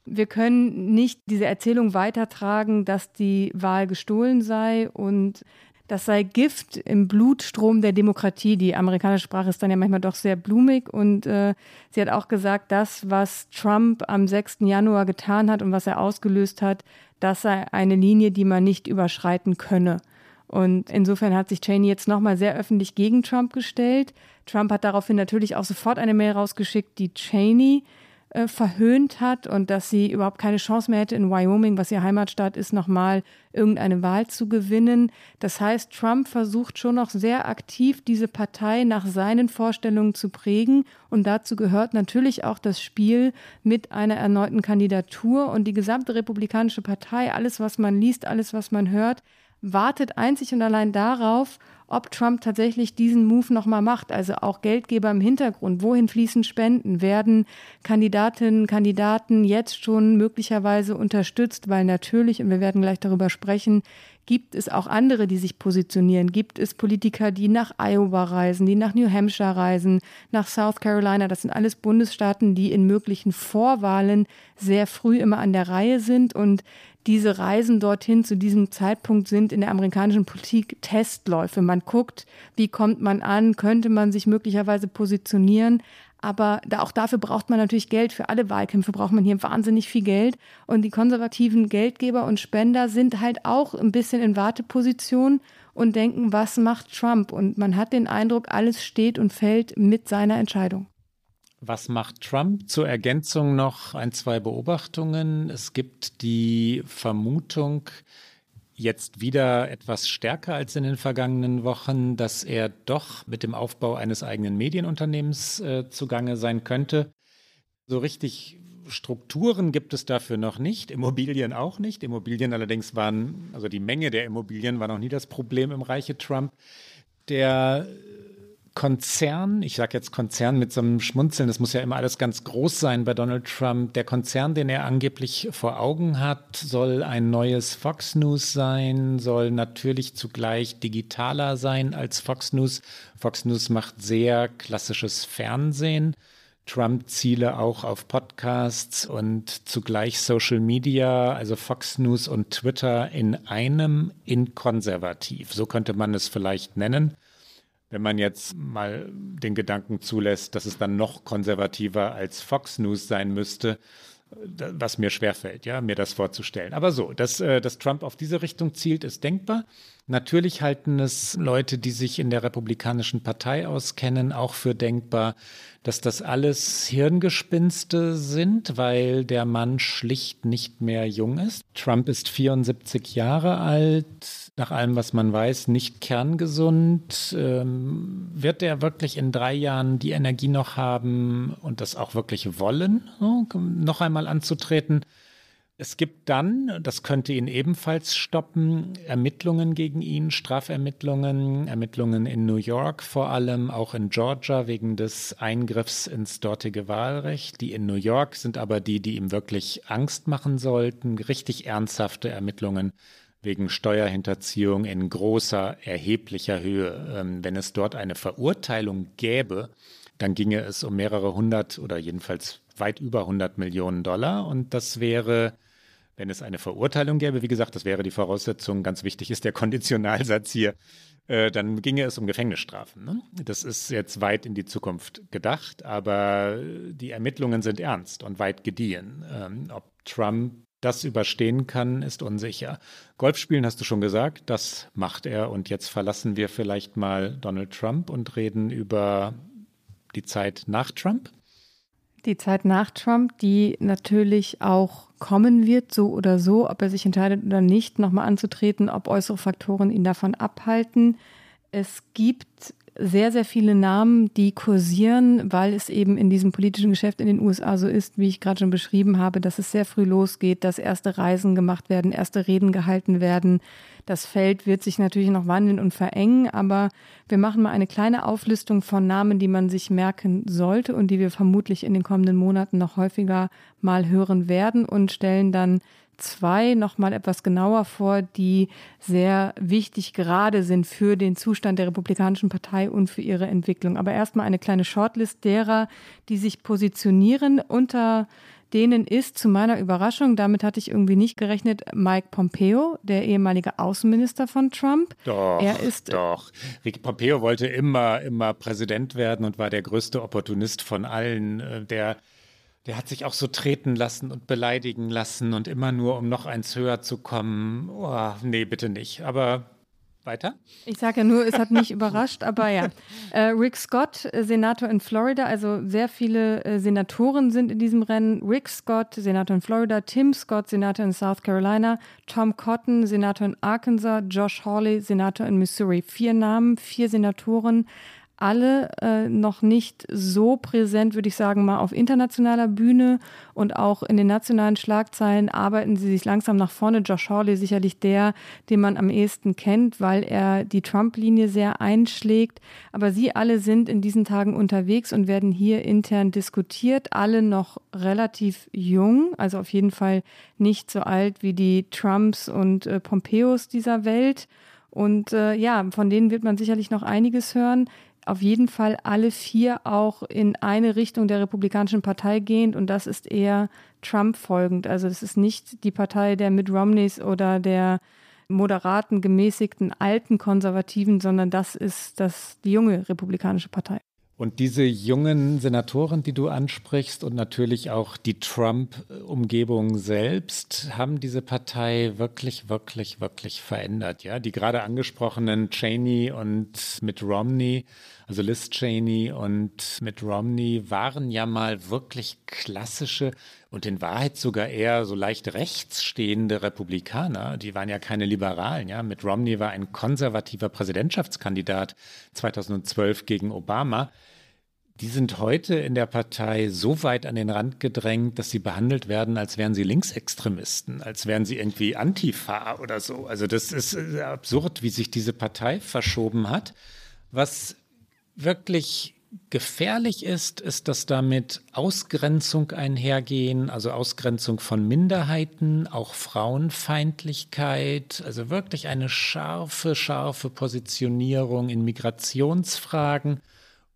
Wir können nicht diese Erzählung weitertragen, dass die Wahl gestohlen sei und das sei Gift im Blutstrom der Demokratie. Die amerikanische Sprache ist dann ja manchmal doch sehr blumig und äh, sie hat auch gesagt, das, was Trump am 6. Januar getan hat und was er ausgelöst hat, das sei eine Linie, die man nicht überschreiten könne. Und insofern hat sich Cheney jetzt nochmal sehr öffentlich gegen Trump gestellt. Trump hat daraufhin natürlich auch sofort eine Mail rausgeschickt, die Cheney äh, verhöhnt hat und dass sie überhaupt keine Chance mehr hätte, in Wyoming, was ihr Heimatstaat ist, nochmal irgendeine Wahl zu gewinnen. Das heißt, Trump versucht schon noch sehr aktiv, diese Partei nach seinen Vorstellungen zu prägen. Und dazu gehört natürlich auch das Spiel mit einer erneuten Kandidatur. Und die gesamte Republikanische Partei, alles, was man liest, alles, was man hört, wartet einzig und allein darauf, ob Trump tatsächlich diesen Move nochmal macht. Also auch Geldgeber im Hintergrund. Wohin fließen Spenden? Werden Kandidatinnen, Kandidaten jetzt schon möglicherweise unterstützt? Weil natürlich, und wir werden gleich darüber sprechen, gibt es auch andere, die sich positionieren. Gibt es Politiker, die nach Iowa reisen, die nach New Hampshire reisen, nach South Carolina. Das sind alles Bundesstaaten, die in möglichen Vorwahlen sehr früh immer an der Reihe sind und diese Reisen dorthin zu diesem Zeitpunkt sind in der amerikanischen Politik Testläufe. Man guckt, wie kommt man an, könnte man sich möglicherweise positionieren. Aber da, auch dafür braucht man natürlich Geld. Für alle Wahlkämpfe braucht man hier wahnsinnig viel Geld. Und die konservativen Geldgeber und Spender sind halt auch ein bisschen in Warteposition und denken, was macht Trump? Und man hat den Eindruck, alles steht und fällt mit seiner Entscheidung. Was macht Trump? Zur Ergänzung noch ein, zwei Beobachtungen. Es gibt die Vermutung, jetzt wieder etwas stärker als in den vergangenen Wochen, dass er doch mit dem Aufbau eines eigenen Medienunternehmens äh, zugange sein könnte. So richtig Strukturen gibt es dafür noch nicht, Immobilien auch nicht. Immobilien allerdings waren, also die Menge der Immobilien war noch nie das Problem im Reiche Trump. Der Konzern, ich sage jetzt Konzern mit so einem Schmunzeln, das muss ja immer alles ganz groß sein bei Donald Trump. Der Konzern, den er angeblich vor Augen hat, soll ein neues Fox News sein, soll natürlich zugleich digitaler sein als Fox News. Fox News macht sehr klassisches Fernsehen. Trump ziele auch auf Podcasts und zugleich Social Media, also Fox News und Twitter in einem in konservativ. So könnte man es vielleicht nennen wenn man jetzt mal den Gedanken zulässt, dass es dann noch konservativer als Fox News sein müsste, was mir schwerfällt, ja, mir das vorzustellen. Aber so, dass, äh, dass Trump auf diese Richtung zielt, ist denkbar. Natürlich halten es Leute, die sich in der Republikanischen Partei auskennen, auch für denkbar, dass das alles Hirngespinste sind, weil der Mann schlicht nicht mehr jung ist. Trump ist 74 Jahre alt, nach allem, was man weiß, nicht kerngesund. Ähm, wird er wirklich in drei Jahren die Energie noch haben und das auch wirklich wollen, so, noch einmal anzutreten? Es gibt dann, das könnte ihn ebenfalls stoppen, Ermittlungen gegen ihn, Strafermittlungen, Ermittlungen in New York vor allem, auch in Georgia wegen des Eingriffs ins dortige Wahlrecht. Die in New York sind aber die, die ihm wirklich Angst machen sollten, richtig ernsthafte Ermittlungen wegen Steuerhinterziehung in großer, erheblicher Höhe. Ähm, wenn es dort eine Verurteilung gäbe, dann ginge es um mehrere hundert oder jedenfalls weit über 100 Millionen Dollar und das wäre wenn es eine Verurteilung gäbe, wie gesagt, das wäre die Voraussetzung, ganz wichtig ist der Konditionalsatz hier, äh, dann ginge es um Gefängnisstrafen. Ne? Das ist jetzt weit in die Zukunft gedacht, aber die Ermittlungen sind ernst und weit gediehen. Ähm, ob Trump das überstehen kann, ist unsicher. Golfspielen hast du schon gesagt, das macht er. Und jetzt verlassen wir vielleicht mal Donald Trump und reden über die Zeit nach Trump. Die Zeit nach Trump, die natürlich auch kommen wird, so oder so, ob er sich entscheidet oder nicht, nochmal anzutreten, ob äußere Faktoren ihn davon abhalten. Es gibt sehr, sehr viele Namen, die kursieren, weil es eben in diesem politischen Geschäft in den USA so ist, wie ich gerade schon beschrieben habe, dass es sehr früh losgeht, dass erste Reisen gemacht werden, erste Reden gehalten werden. Das Feld wird sich natürlich noch wandeln und verengen, aber wir machen mal eine kleine Auflistung von Namen, die man sich merken sollte und die wir vermutlich in den kommenden Monaten noch häufiger mal hören werden und stellen dann zwei nochmal etwas genauer vor, die sehr wichtig gerade sind für den Zustand der Republikanischen Partei und für ihre Entwicklung. Aber erstmal eine kleine Shortlist derer, die sich positionieren unter denen ist zu meiner Überraschung, damit hatte ich irgendwie nicht gerechnet, Mike Pompeo, der ehemalige Außenminister von Trump. Doch, er ist, doch. Ricky Pompeo wollte immer, immer Präsident werden und war der größte Opportunist von allen. Äh, der der hat sich auch so treten lassen und beleidigen lassen und immer nur, um noch eins höher zu kommen. Oh, nee, bitte nicht. Aber weiter? Ich sage ja nur, es hat mich überrascht, aber ja. Äh, Rick Scott, äh, Senator in Florida, also sehr viele äh, Senatoren sind in diesem Rennen. Rick Scott, Senator in Florida, Tim Scott, Senator in South Carolina, Tom Cotton, Senator in Arkansas, Josh Hawley, Senator in Missouri. Vier Namen, vier Senatoren alle äh, noch nicht so präsent, würde ich sagen, mal auf internationaler Bühne und auch in den nationalen Schlagzeilen arbeiten sie sich langsam nach vorne. Josh Hawley sicherlich der, den man am ehesten kennt, weil er die Trump-Linie sehr einschlägt. Aber sie alle sind in diesen Tagen unterwegs und werden hier intern diskutiert. Alle noch relativ jung, also auf jeden Fall nicht so alt wie die Trumps und äh, Pompeos dieser Welt. Und äh, ja, von denen wird man sicherlich noch einiges hören auf jeden Fall alle vier auch in eine Richtung der Republikanischen Partei gehend und das ist eher Trump folgend. Also das ist nicht die Partei der Mitt Romneys oder der moderaten, gemäßigten, alten Konservativen, sondern das ist das, die junge Republikanische Partei. Und diese jungen Senatoren, die du ansprichst und natürlich auch die Trump-Umgebung selbst, haben diese Partei wirklich, wirklich, wirklich verändert. Ja, die gerade angesprochenen Cheney und Mitt Romney, also Liz Cheney und Mitt Romney waren ja mal wirklich klassische und in Wahrheit sogar eher so leicht rechts stehende Republikaner. Die waren ja keine Liberalen. Ja, Mitt Romney war ein konservativer Präsidentschaftskandidat 2012 gegen Obama die sind heute in der Partei so weit an den Rand gedrängt, dass sie behandelt werden, als wären sie Linksextremisten, als wären sie irgendwie Antifa oder so. Also das ist äh, absurd, wie sich diese Partei verschoben hat. Was wirklich gefährlich ist, ist, dass damit Ausgrenzung einhergehen, also Ausgrenzung von Minderheiten, auch Frauenfeindlichkeit, also wirklich eine scharfe, scharfe Positionierung in Migrationsfragen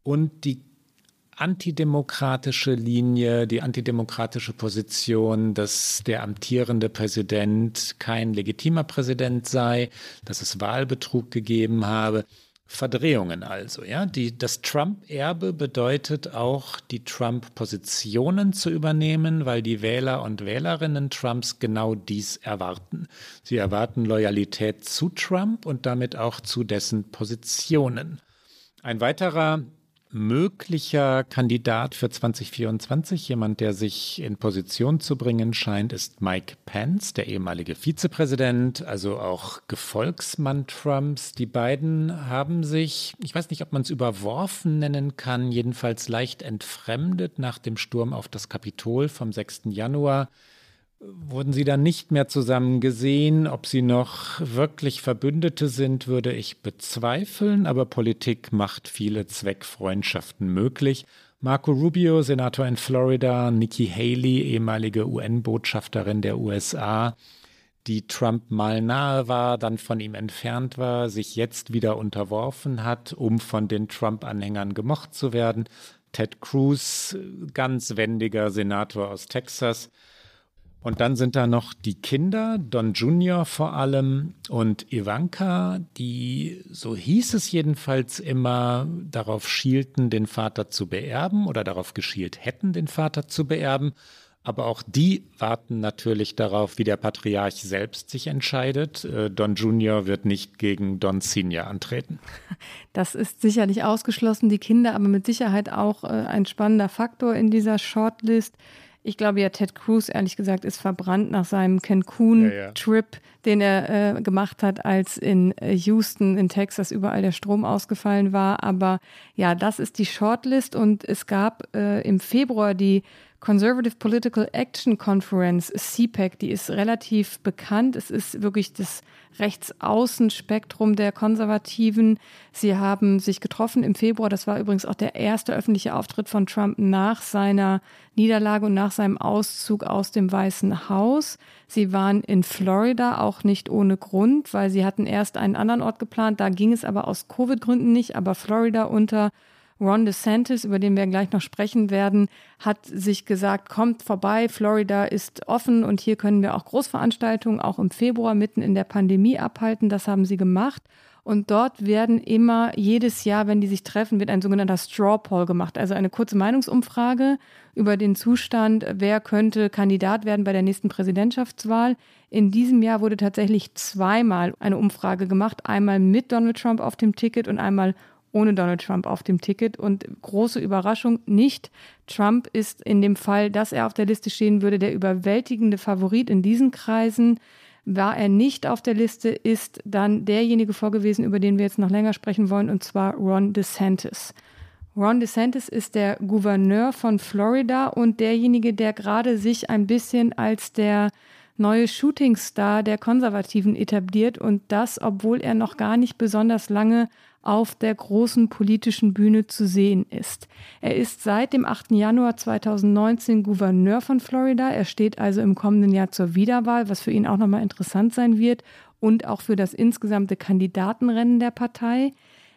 und die antidemokratische Linie, die antidemokratische Position, dass der amtierende Präsident kein legitimer Präsident sei, dass es Wahlbetrug gegeben habe. Verdrehungen also, ja. Die, das Trump-Erbe bedeutet auch, die Trump-Positionen zu übernehmen, weil die Wähler und Wählerinnen Trumps genau dies erwarten. Sie erwarten Loyalität zu Trump und damit auch zu dessen Positionen. Ein weiterer möglicher Kandidat für 2024, jemand, der sich in Position zu bringen scheint, ist Mike Pence, der ehemalige Vizepräsident, also auch Gefolgsmann Trumps. Die beiden haben sich, ich weiß nicht, ob man es überworfen nennen kann, jedenfalls leicht entfremdet nach dem Sturm auf das Kapitol vom 6. Januar wurden sie dann nicht mehr zusammen gesehen. Ob sie noch wirklich Verbündete sind, würde ich bezweifeln, aber Politik macht viele Zweckfreundschaften möglich. Marco Rubio, Senator in Florida, Nikki Haley, ehemalige UN-Botschafterin der USA, die Trump mal nahe war, dann von ihm entfernt war, sich jetzt wieder unterworfen hat, um von den Trump-Anhängern gemocht zu werden. Ted Cruz, ganz wendiger Senator aus Texas, Und dann sind da noch die Kinder, Don Junior vor allem und Ivanka, die, so hieß es jedenfalls immer, darauf schielten, den Vater zu beerben oder darauf geschielt hätten, den Vater zu beerben. Aber auch die warten natürlich darauf, wie der Patriarch selbst sich entscheidet. Äh, Don Junior wird nicht gegen Don Senior antreten. Das ist sicherlich ausgeschlossen. Die Kinder aber mit Sicherheit auch äh, ein spannender Faktor in dieser Shortlist. Ich glaube ja, Ted Cruz, ehrlich gesagt, ist verbrannt nach seinem Cancun-Trip, ja, ja. den er äh, gemacht hat, als in äh, Houston, in Texas, überall der Strom ausgefallen war. Aber ja, das ist die Shortlist und es gab äh, im Februar die Conservative Political Action Conference, CPAC, die ist relativ bekannt. Es ist wirklich das Rechtsaußenspektrum der Konservativen. Sie haben sich getroffen im Februar. Das war übrigens auch der erste öffentliche Auftritt von Trump nach seiner Niederlage und nach seinem Auszug aus dem Weißen Haus. Sie waren in Florida, auch nicht ohne Grund, weil sie hatten erst einen anderen Ort geplant. Da ging es aber aus Covid-Gründen nicht. Aber Florida unter Ron DeSantis, über den wir gleich noch sprechen werden, hat sich gesagt, kommt vorbei, Florida ist offen und hier können wir auch Großveranstaltungen auch im Februar mitten in der Pandemie abhalten. Das haben sie gemacht. Und dort werden immer jedes Jahr, wenn die sich treffen, wird ein sogenannter Straw Poll gemacht, also eine kurze Meinungsumfrage über den Zustand, wer könnte Kandidat werden bei der nächsten Präsidentschaftswahl. In diesem Jahr wurde tatsächlich zweimal eine Umfrage gemacht, einmal mit Donald Trump auf dem Ticket und einmal ohne Donald Trump auf dem Ticket. Und große Überraschung nicht. Trump ist in dem Fall, dass er auf der Liste stehen würde, der überwältigende Favorit in diesen Kreisen. War er nicht auf der Liste, ist dann derjenige vorgewesen, über den wir jetzt noch länger sprechen wollen, und zwar Ron DeSantis. Ron DeSantis ist der Gouverneur von Florida und derjenige, der gerade sich ein bisschen als der neue Shootingstar der Konservativen etabliert und das, obwohl er noch gar nicht besonders lange auf der großen politischen Bühne zu sehen ist. Er ist seit dem 8. Januar 2019 Gouverneur von Florida. Er steht also im kommenden Jahr zur Wiederwahl, was für ihn auch nochmal interessant sein wird und auch für das insgesamte Kandidatenrennen der Partei.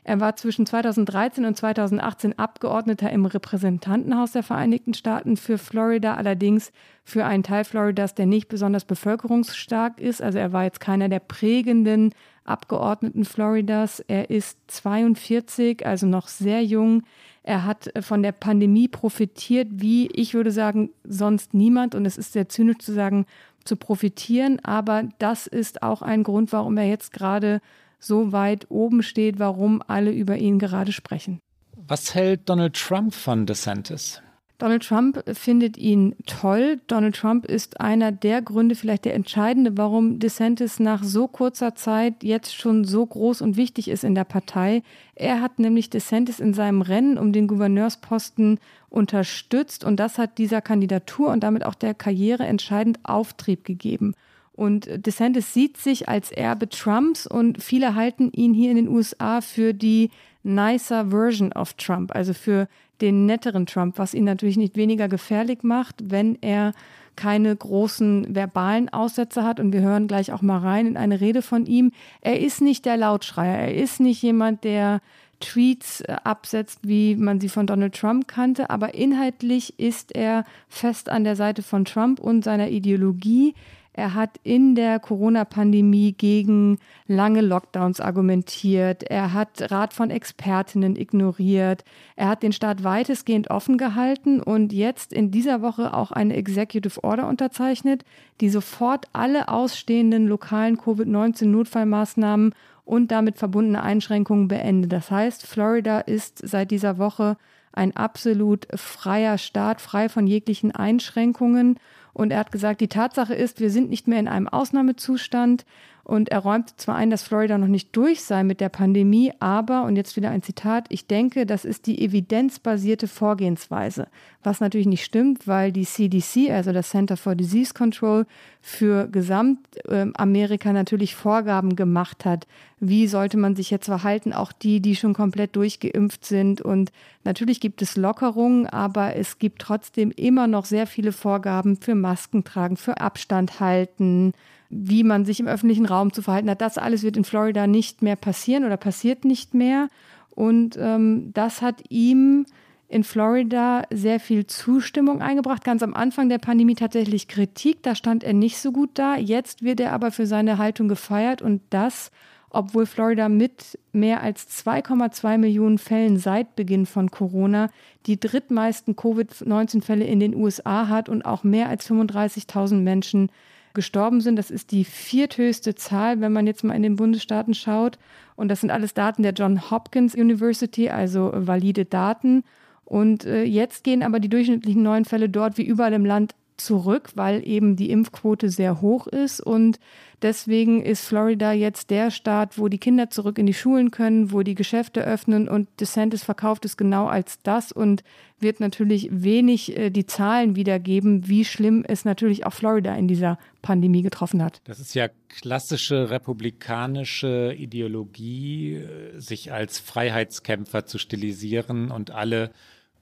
Er war zwischen 2013 und 2018 Abgeordneter im Repräsentantenhaus der Vereinigten Staaten für Florida, allerdings für einen Teil Floridas, der nicht besonders bevölkerungsstark ist. Also er war jetzt keiner der prägenden Abgeordneten Floridas. Er ist 42, also noch sehr jung. Er hat äh, von der Pandemie profitiert, wie ich würde sagen, sonst niemand. Und es ist sehr zynisch zu sagen, zu profitieren. Aber das ist auch ein Grund, warum er jetzt gerade so weit oben steht, warum alle über ihn gerade sprechen. Was hält Donald Trump von DeSantis? Donald Trump findet ihn toll. Donald Trump ist einer der Gründe, vielleicht der entscheidende, warum DeSantis nach so kurzer Zeit jetzt schon so groß und wichtig ist in der Partei. Er hat nämlich DeSantis in seinem Rennen um den Gouverneursposten unterstützt und das hat dieser Kandidatur und damit auch der Karriere entscheidend Auftrieb gegeben. Und DeSantis sieht sich als Erbe Trumps und viele halten ihn hier in den USA für die nicer Version of Trump, also für den netteren Trump, was ihn natürlich nicht weniger gefährlich macht, wenn er keine großen verbalen Aussätze hat. Und wir hören gleich auch mal rein in eine Rede von ihm. Er ist nicht der Lautschreier. Er ist nicht jemand, der Tweets äh, absetzt, wie man sie von Donald Trump kannte. Aber inhaltlich ist er fest an der Seite von Trump und seiner Ideologie. Er hat in der Corona-Pandemie gegen lange Lockdowns argumentiert. Er hat Rat von Expertinnen ignoriert. Er hat den Staat weitestgehend offen gehalten und jetzt in dieser Woche auch eine Executive Order unterzeichnet, die sofort alle ausstehenden lokalen Covid-19-Notfallmaßnahmen und damit verbundene Einschränkungen beendet. Das heißt, Florida ist seit dieser Woche ein absolut freier Staat, frei von jeglichen Einschränkungen. Und er hat gesagt, die Tatsache ist, wir sind nicht mehr in einem Ausnahmezustand. Und er räumt zwar ein, dass Florida noch nicht durch sei mit der Pandemie, aber, und jetzt wieder ein Zitat, ich denke, das ist die evidenzbasierte Vorgehensweise. Was natürlich nicht stimmt, weil die CDC, also das Center for Disease Control, für Gesamtamerika natürlich Vorgaben gemacht hat. Wie sollte man sich jetzt verhalten? Auch die, die schon komplett durchgeimpft sind. Und natürlich gibt es Lockerungen, aber es gibt trotzdem immer noch sehr viele Vorgaben für Masken tragen, für Abstand halten, wie man sich im öffentlichen Raum zu verhalten hat. Das alles wird in Florida nicht mehr passieren oder passiert nicht mehr. Und ähm, das hat ihm in Florida sehr viel Zustimmung eingebracht. Ganz am Anfang der Pandemie tatsächlich Kritik, da stand er nicht so gut da. Jetzt wird er aber für seine Haltung gefeiert und das, obwohl Florida mit mehr als 2,2 Millionen Fällen seit Beginn von Corona die drittmeisten Covid-19-Fälle in den USA hat und auch mehr als 35.000 Menschen gestorben sind. Das ist die vierthöchste Zahl, wenn man jetzt mal in den Bundesstaaten schaut. Und das sind alles Daten der John Hopkins University, also valide Daten. Und äh, jetzt gehen aber die durchschnittlichen neuen Fälle dort wie überall im Land zurück, weil eben die Impfquote sehr hoch ist. Und deswegen ist Florida jetzt der Staat, wo die Kinder zurück in die Schulen können, wo die Geschäfte öffnen und DeSantis verkauft es genau als das und wird natürlich wenig äh, die Zahlen wiedergeben, wie schlimm es natürlich auch Florida in dieser Pandemie getroffen hat. Das ist ja klassische republikanische Ideologie, äh, sich als Freiheitskämpfer zu stilisieren und alle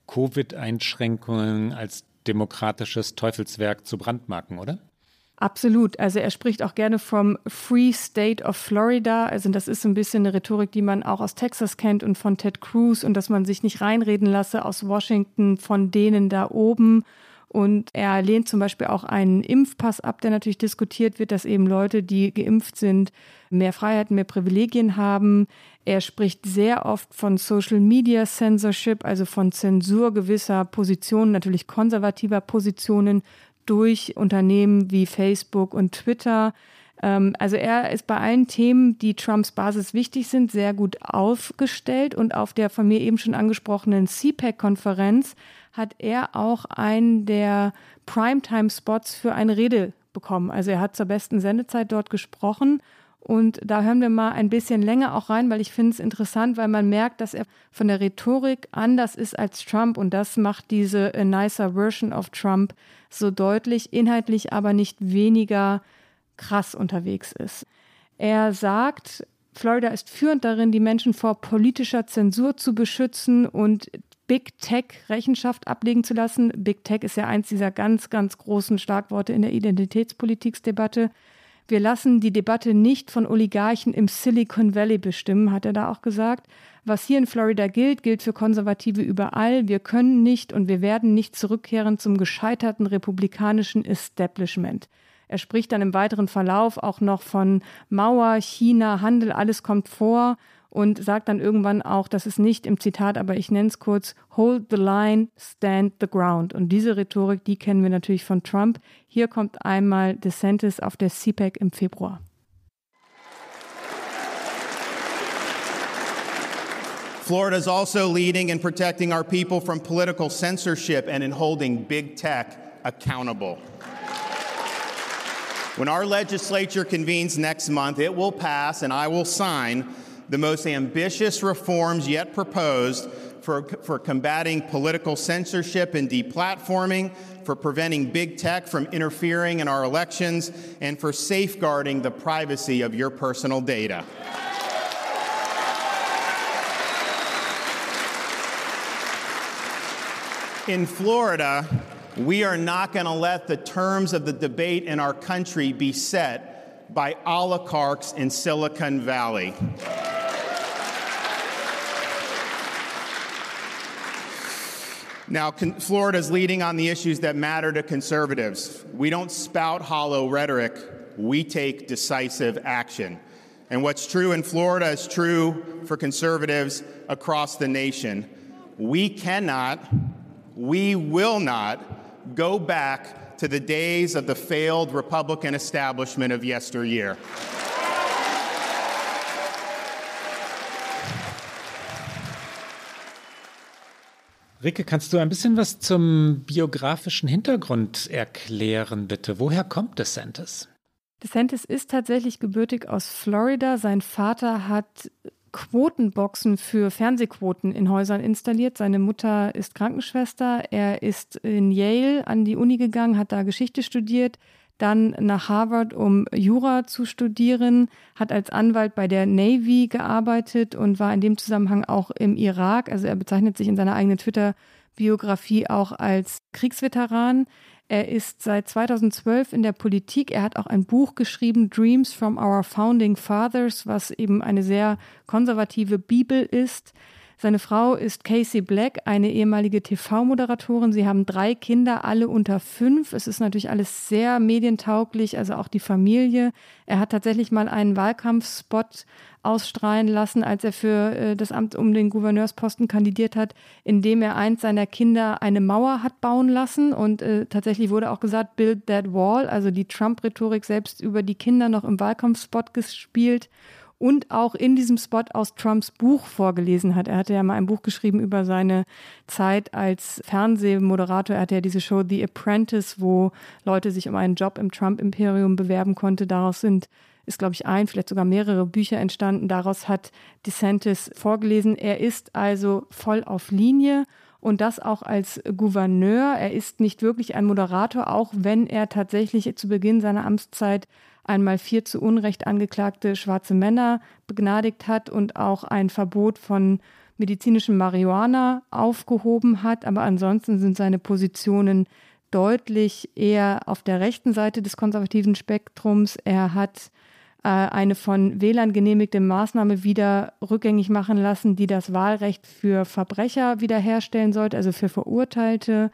Covid-Einschränkungen als demokratisches Teufelswerk zu brandmarken, oder? Absolut. Also er spricht auch gerne vom Free State of Florida. Also das ist so ein bisschen eine Rhetorik, die man auch aus Texas kennt und von Ted Cruz und dass man sich nicht reinreden lasse aus Washington von denen da oben. Und er lehnt zum Beispiel auch einen Impfpass ab, der natürlich diskutiert wird, dass eben Leute, die geimpft sind, mehr Freiheiten, mehr Privilegien haben. Er spricht sehr oft von Social Media Censorship, also von Zensur gewisser Positionen, natürlich konservativer Positionen durch Unternehmen wie Facebook und Twitter. Ähm, also er ist bei allen Themen, die Trumps Basis wichtig sind, sehr gut aufgestellt und auf der von mir eben schon angesprochenen CPAC-Konferenz hat er auch einen der Primetime-Spots für eine Rede bekommen. Also er hat zur besten Sendezeit dort gesprochen. Und da hören wir mal ein bisschen länger auch rein, weil ich finde es interessant, weil man merkt, dass er von der Rhetorik anders ist als Trump. Und das macht diese A Nicer Version of Trump so deutlich, inhaltlich aber nicht weniger krass unterwegs ist. Er sagt, Florida ist führend darin, die Menschen vor politischer Zensur zu beschützen und Big Tech Rechenschaft ablegen zu lassen. Big Tech ist ja eins dieser ganz, ganz großen Schlagworte in der Identitätspolitiksdebatte. Wir lassen die Debatte nicht von Oligarchen im Silicon Valley bestimmen, hat er da auch gesagt. Was hier in Florida gilt, gilt für Konservative überall. Wir können nicht und wir werden nicht zurückkehren zum gescheiterten republikanischen Establishment. Er spricht dann im weiteren Verlauf auch noch von Mauer, China, Handel, alles kommt vor und sagt dann irgendwann auch, das ist nicht im Zitat, aber ich nenne es kurz, hold the line, stand the ground. Und diese Rhetorik, die kennen wir natürlich von Trump. Hier kommt einmal DeSantis auf der CPAC im Februar. Florida is also leading in protecting our people from political censorship and in holding big tech accountable. When our legislature convenes next month, it will pass and I will sign the most ambitious reforms yet proposed for, for combating political censorship and deplatforming, for preventing big tech from interfering in our elections, and for safeguarding the privacy of your personal data. In Florida, we are not going to let the terms of the debate in our country be set by oligarchs in Silicon Valley. Now, Florida is leading on the issues that matter to conservatives. We don't spout hollow rhetoric, we take decisive action. And what's true in Florida is true for conservatives across the nation. We cannot, we will not go back to the days of the failed Republican establishment of yesteryear. Rike, kannst du ein bisschen was zum biografischen Hintergrund erklären, bitte? Woher kommt DeSantis? DeSantis ist tatsächlich gebürtig aus Florida. Sein Vater hat Quotenboxen für Fernsehquoten in Häusern installiert. Seine Mutter ist Krankenschwester. Er ist in Yale an die Uni gegangen, hat da Geschichte studiert dann nach Harvard, um Jura zu studieren, hat als Anwalt bei der Navy gearbeitet und war in dem Zusammenhang auch im Irak. Also er bezeichnet sich in seiner eigenen Twitter-Biografie auch als Kriegsveteran. Er ist seit 2012 in der Politik. Er hat auch ein Buch geschrieben, Dreams from Our Founding Fathers, was eben eine sehr konservative Bibel ist. Seine Frau ist Casey Black, eine ehemalige TV-Moderatorin. Sie haben drei Kinder, alle unter fünf. Es ist natürlich alles sehr medientauglich, also auch die Familie. Er hat tatsächlich mal einen Wahlkampfspot ausstrahlen lassen, als er für äh, das Amt um den Gouverneursposten kandidiert hat, indem er eins seiner Kinder eine Mauer hat bauen lassen. Und äh, tatsächlich wurde auch gesagt, build that wall, also die Trump-Rhetorik selbst über die Kinder noch im Wahlkampfspot gespielt und auch in diesem Spot aus Trumps Buch vorgelesen hat. Er hatte ja mal ein Buch geschrieben über seine Zeit als Fernsehmoderator. Er hatte ja diese Show The Apprentice, wo Leute sich um einen Job im Trump-Imperium bewerben konnten. Daraus sind ist, glaube ich, ein, vielleicht sogar mehrere Bücher entstanden. Daraus hat DeSantis vorgelesen. Er ist also voll auf Linie und das auch als Gouverneur. Er ist nicht wirklich ein Moderator, auch wenn er tatsächlich zu Beginn seiner Amtszeit einmal vier zu Unrecht angeklagte schwarze Männer begnadigt hat und auch ein Verbot von medizinischem Marihuana aufgehoben hat. Aber ansonsten sind seine Positionen deutlich eher auf der rechten Seite des konservativen Spektrums. Er hat äh, eine von Wählern genehmigte Maßnahme wieder rückgängig machen lassen, die das Wahlrecht für Verbrecher wiederherstellen sollte, also für Verurteilte.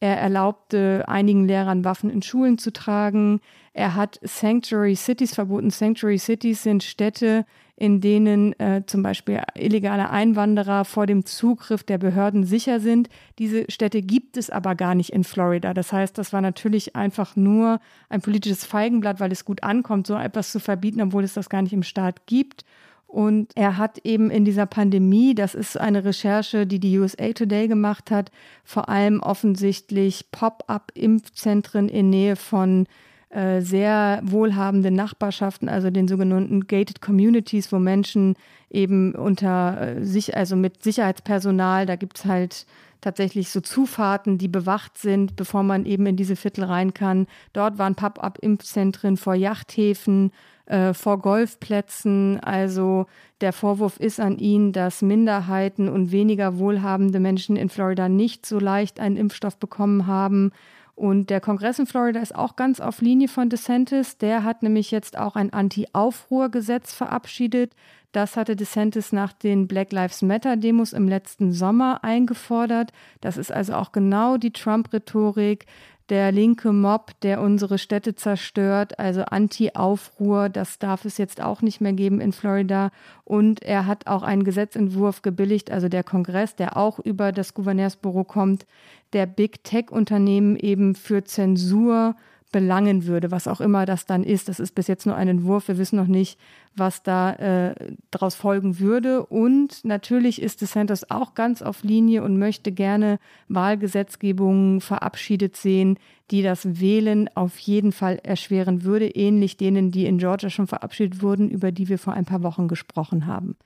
Er erlaubte einigen Lehrern Waffen in Schulen zu tragen. Er hat Sanctuary Cities verboten. Sanctuary Cities sind Städte, in denen äh, zum Beispiel illegale Einwanderer vor dem Zugriff der Behörden sicher sind. Diese Städte gibt es aber gar nicht in Florida. Das heißt, das war natürlich einfach nur ein politisches Feigenblatt, weil es gut ankommt, so etwas zu verbieten, obwohl es das gar nicht im Staat gibt. Und er hat eben in dieser Pandemie, das ist eine Recherche, die die USA Today gemacht hat, vor allem offensichtlich Pop-up-Impfzentren in Nähe von äh, sehr wohlhabenden Nachbarschaften, also den sogenannten gated communities, wo Menschen eben unter äh, sich, also mit Sicherheitspersonal, da gibt es halt tatsächlich so Zufahrten, die bewacht sind, bevor man eben in diese Viertel rein kann. Dort waren Pop-up-Impfzentren vor Yachthäfen, äh, vor Golfplätzen. Also der Vorwurf ist an ihn, dass Minderheiten und weniger wohlhabende Menschen in Florida nicht so leicht einen Impfstoff bekommen haben. Und der Kongress in Florida ist auch ganz auf Linie von DeSantis. Der hat nämlich jetzt auch ein Anti-Aufruhr-Gesetz verabschiedet. Das hatte DeSantis nach den Black Lives Matter-Demos im letzten Sommer eingefordert. Das ist also auch genau die Trump-Rhetorik, der linke Mob, der unsere Städte zerstört, also Anti-Aufruhr, das darf es jetzt auch nicht mehr geben in Florida. Und er hat auch einen Gesetzentwurf gebilligt, also der Kongress, der auch über das Gouverneursbüro kommt, der Big Tech-Unternehmen eben für Zensur belangen würde, was auch immer das dann ist. Das ist bis jetzt nur ein Entwurf. Wir wissen noch nicht, was da äh, daraus folgen würde. Und natürlich ist DeSantis auch ganz auf Linie und möchte gerne Wahlgesetzgebungen verabschiedet sehen, die das Wählen auf jeden Fall erschweren würde, ähnlich denen, die in Georgia schon verabschiedet wurden, über die wir vor ein paar Wochen gesprochen haben.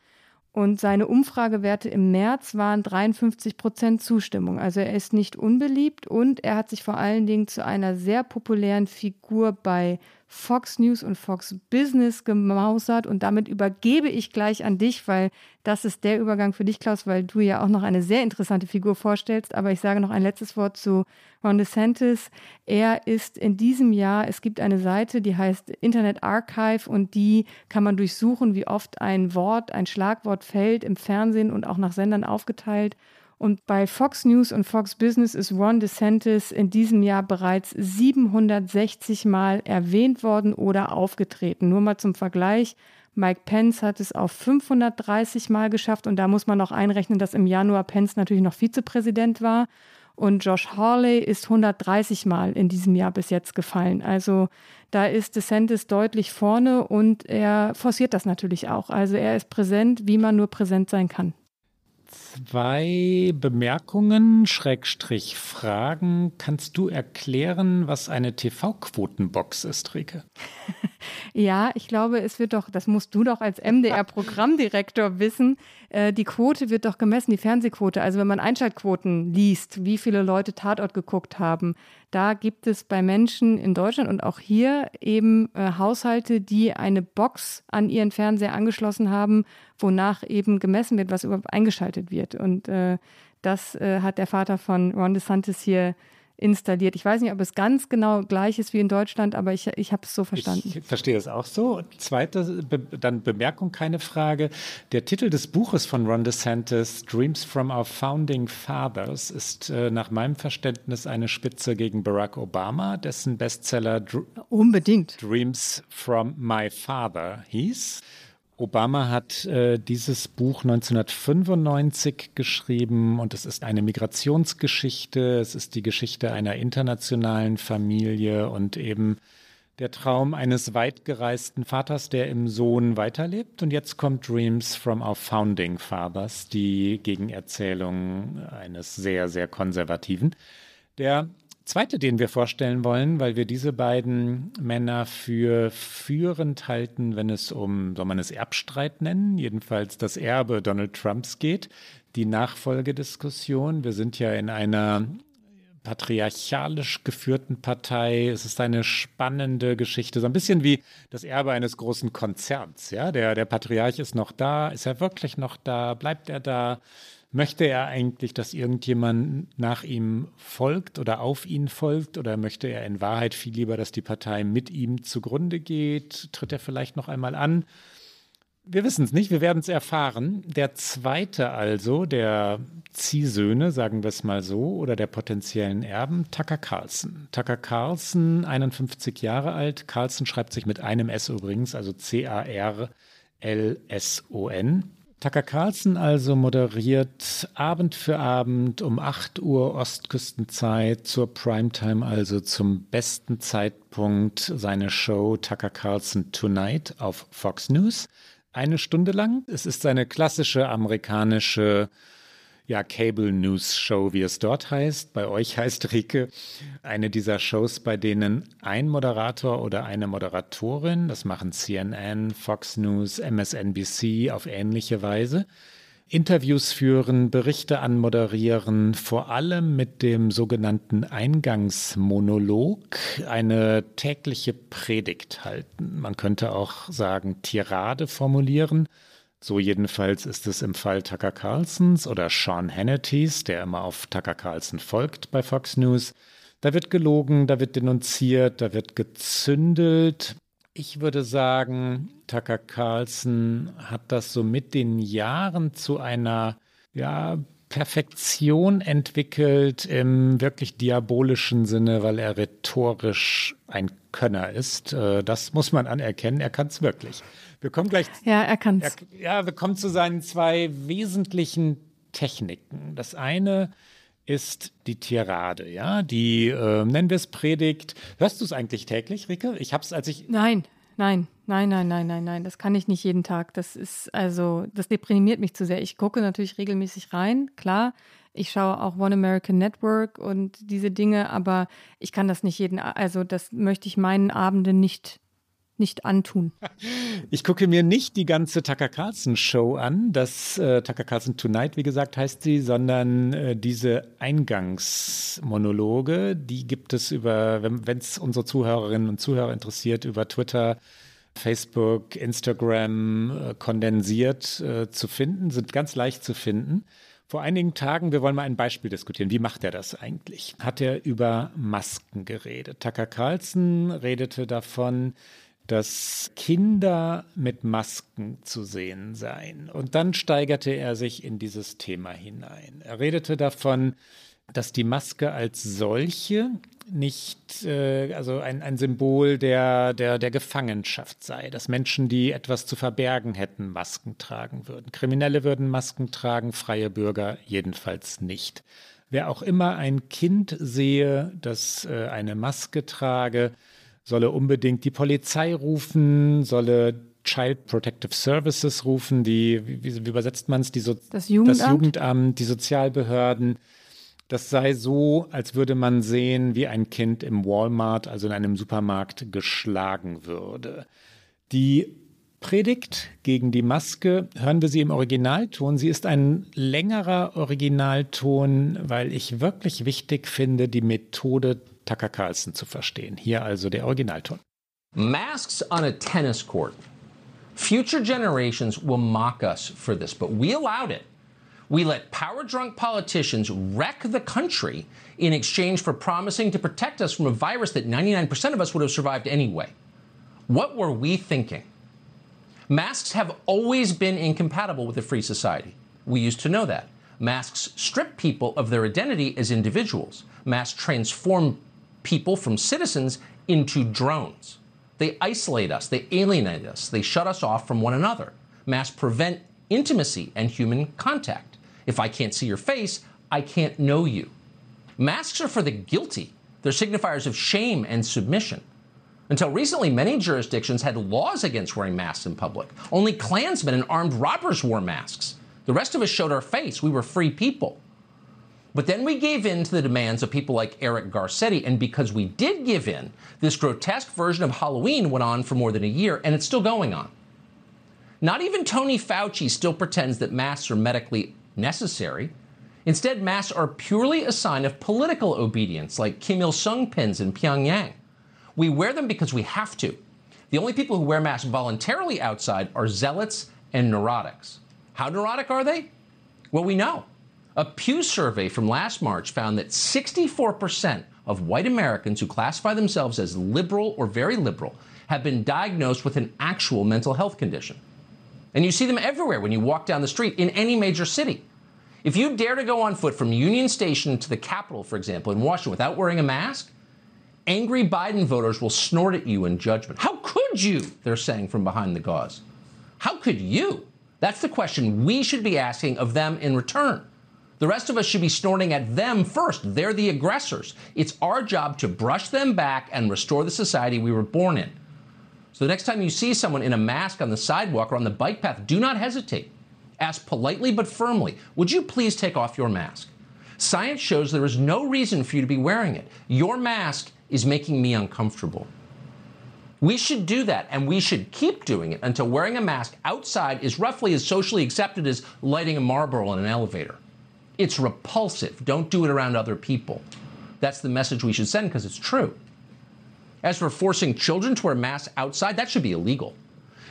Und seine Umfragewerte im März waren 53 Prozent Zustimmung. Also er ist nicht unbeliebt und er hat sich vor allen Dingen zu einer sehr populären Figur bei Fox News und Fox Business gemausert. Und damit übergebe ich gleich an dich, weil das ist der Übergang für dich, Klaus, weil du ja auch noch eine sehr interessante Figur vorstellst. Aber ich sage noch ein letztes Wort zu Ron DeSantis. Er ist in diesem Jahr, es gibt eine Seite, die heißt Internet Archive und die kann man durchsuchen, wie oft ein Wort, ein Schlagwort fällt im Fernsehen und auch nach Sendern aufgeteilt. Und bei Fox News und Fox Business ist Ron DeSantis in diesem Jahr bereits 760 Mal erwähnt worden oder aufgetreten. Nur mal zum Vergleich. Mike Pence hat es auf 530 Mal geschafft und da muss man noch einrechnen, dass im Januar Pence natürlich noch Vizepräsident war. Und Josh Hawley ist 130 Mal in diesem Jahr bis jetzt gefallen. Also da ist DeSantis deutlich vorne und er forciert das natürlich auch. Also er ist präsent, wie man nur präsent sein kann zwei Bemerkungen, Schrägstrich Fragen. Kannst du erklären, was eine TV-Quotenbox ist, Rike? ja, ich glaube, es wird doch, das musst du doch als MDR-Programmdirektor wissen, äh, die Quote wird doch gemessen, die Fernsehquote. Also wenn man Einschaltquoten liest, wie viele Leute Tatort geguckt haben, da gibt es bei Menschen in Deutschland und auch hier eben äh, Haushalte, die eine Box an ihren Fernseher angeschlossen haben, wonach eben gemessen wird, was überhaupt eingeschaltet wird. Und äh, das äh, hat der Vater von Ron DeSantis hier installiert. Ich weiß nicht, ob es ganz genau gleich ist wie in Deutschland, aber ich, ich habe es so verstanden. Ich verstehe es auch so. Zweite Be dann Bemerkung, keine Frage. Der Titel des Buches von Ron DeSantis, Dreams from Our Founding Fathers, ist äh, nach meinem Verständnis eine Spitze gegen Barack Obama, dessen Bestseller Dr Unbedingt. Dreams from My Father hieß. Obama hat äh, dieses Buch 1995 geschrieben und es ist eine Migrationsgeschichte, es ist die Geschichte einer internationalen Familie und eben der Traum eines weitgereisten Vaters, der im Sohn weiterlebt. Und jetzt kommt Dreams from Our Founding Fathers, die Gegenerzählung eines sehr, sehr konservativen. Der zweite, den wir vorstellen wollen, weil wir diese beiden Männer für führend halten, wenn es um, soll man es Erbstreit nennen, jedenfalls das Erbe Donald Trumps geht, die Nachfolgediskussion. Wir sind ja in einer patriarchalisch geführten Partei. Es ist eine spannende Geschichte, so ein bisschen wie das Erbe eines großen Konzerns. Ja, der, der Patriarch ist noch da. Ist er wirklich noch da? Bleibt er da? Möchte er eigentlich, dass irgendjemand nach ihm folgt oder auf ihn folgt? Oder möchte er in Wahrheit viel lieber, dass die Partei mit ihm zugrunde geht? Tritt er vielleicht noch einmal an? Wir wissen es nicht, wir werden es erfahren. Der zweite also, der Ziehsöhne, sagen wir es mal so, oder der potenziellen Erben, Tucker Carlson. Tucker Carlson, 51 Jahre alt. Carlson schreibt sich mit einem S übrigens, also C-A-R-L-S-O-N. Tucker Carlson also moderiert Abend für Abend um 8 Uhr Ostküstenzeit zur Primetime, also zum besten Zeitpunkt, seine Show Tucker Carlson Tonight auf Fox News. Eine Stunde lang. Es ist seine klassische amerikanische ja, Cable News Show, wie es dort heißt. Bei euch heißt Rike eine dieser Shows, bei denen ein Moderator oder eine Moderatorin, das machen CNN, Fox News, MSNBC auf ähnliche Weise, Interviews führen, Berichte anmoderieren, vor allem mit dem sogenannten Eingangsmonolog, eine tägliche Predigt halten. Man könnte auch sagen, Tirade formulieren so jedenfalls ist es im Fall Tucker Carlsons oder Sean Hannitys, der immer auf Tucker Carlson folgt bei Fox News. Da wird gelogen, da wird denunziert, da wird gezündelt. Ich würde sagen, Tucker Carlson hat das so mit den Jahren zu einer ja, Perfektion entwickelt im wirklich diabolischen Sinne, weil er rhetorisch ein Könner ist. Äh, das muss man anerkennen. Er kann es wirklich. Wir kommen gleich. Ja, er kann es. Ja, wir kommen zu seinen zwei wesentlichen Techniken. Das eine ist die Tirade, ja, die äh, nennen wir es Predigt. Hörst du es eigentlich täglich, Rike? Ich habe es, als ich Nein, nein, nein, nein, nein, nein, nein. Das kann ich nicht jeden Tag. Das ist also, das deprimiert mich zu sehr. Ich gucke natürlich regelmäßig rein, klar. Ich schaue auch One American Network und diese Dinge, aber ich kann das nicht jeden, also das möchte ich meinen Abenden nicht nicht antun. Ich gucke mir nicht die ganze Tucker Carlson Show an, das äh, Tucker Carlson Tonight, wie gesagt, heißt sie, sondern äh, diese Eingangsmonologe, die gibt es über, wenn es unsere Zuhörerinnen und Zuhörer interessiert, über Twitter, Facebook, Instagram äh, kondensiert äh, zu finden, sind ganz leicht zu finden. Vor einigen Tagen, wir wollen mal ein Beispiel diskutieren. Wie macht er das eigentlich? Hat er über Masken geredet? Tucker Carlson redete davon, dass Kinder mit Masken zu sehen seien. Und dann steigerte er sich in dieses Thema hinein. Er redete davon, dass die Maske als solche nicht, äh, also ein, ein Symbol der, der, der Gefangenschaft sei, dass Menschen, die etwas zu verbergen hätten, Masken tragen würden. Kriminelle würden Masken tragen, freie Bürger jedenfalls nicht. Wer auch immer ein Kind sehe, das äh, eine Maske trage, solle unbedingt die Polizei rufen, solle Child Protective Services rufen, die, wie, wie übersetzt man es, so das, Jugendamt? das Jugendamt, die Sozialbehörden. Das sei so, als würde man sehen, wie ein Kind im Walmart, also in einem Supermarkt, geschlagen würde. Die Predigt gegen die Maske hören wir sie im Originalton. Sie ist ein längerer Originalton, weil ich wirklich wichtig finde, die Methode Tucker Carlson zu verstehen. Hier also der Originalton. Masks on a tennis court. Future generations will mock us for this, but we allowed it. We let power drunk politicians wreck the country in exchange for promising to protect us from a virus that 99% of us would have survived anyway. What were we thinking? Masks have always been incompatible with a free society. We used to know that. Masks strip people of their identity as individuals. Masks transform people from citizens into drones. They isolate us, they alienate us, they shut us off from one another. Masks prevent intimacy and human contact. If I can't see your face, I can't know you. Masks are for the guilty. They're signifiers of shame and submission. Until recently, many jurisdictions had laws against wearing masks in public. Only Klansmen and armed robbers wore masks. The rest of us showed our face. We were free people. But then we gave in to the demands of people like Eric Garcetti, and because we did give in, this grotesque version of Halloween went on for more than a year, and it's still going on. Not even Tony Fauci still pretends that masks are medically necessary. Instead, masks are purely a sign of political obedience, like Kim Il sung pins in Pyongyang. We wear them because we have to. The only people who wear masks voluntarily outside are zealots and neurotics. How neurotic are they? Well, we know. A Pew survey from last March found that 64% of white Americans who classify themselves as liberal or very liberal have been diagnosed with an actual mental health condition. And you see them everywhere when you walk down the street in any major city. If you dare to go on foot from Union Station to the Capitol, for example, in Washington without wearing a mask, angry Biden voters will snort at you in judgment. How could you? They're saying from behind the gauze. How could you? That's the question we should be asking of them in return. The rest of us should be snorting at them first. They're the aggressors. It's our job to brush them back and restore the society we were born in. So the next time you see someone in a mask on the sidewalk or on the bike path, do not hesitate. Ask politely but firmly, would you please take off your mask? Science shows there is no reason for you to be wearing it. Your mask is making me uncomfortable. We should do that, and we should keep doing it until wearing a mask outside is roughly as socially accepted as lighting a Marlboro in an elevator. It's repulsive. Don't do it around other people. That's the message we should send because it's true. As for forcing children to wear masks outside, that should be illegal.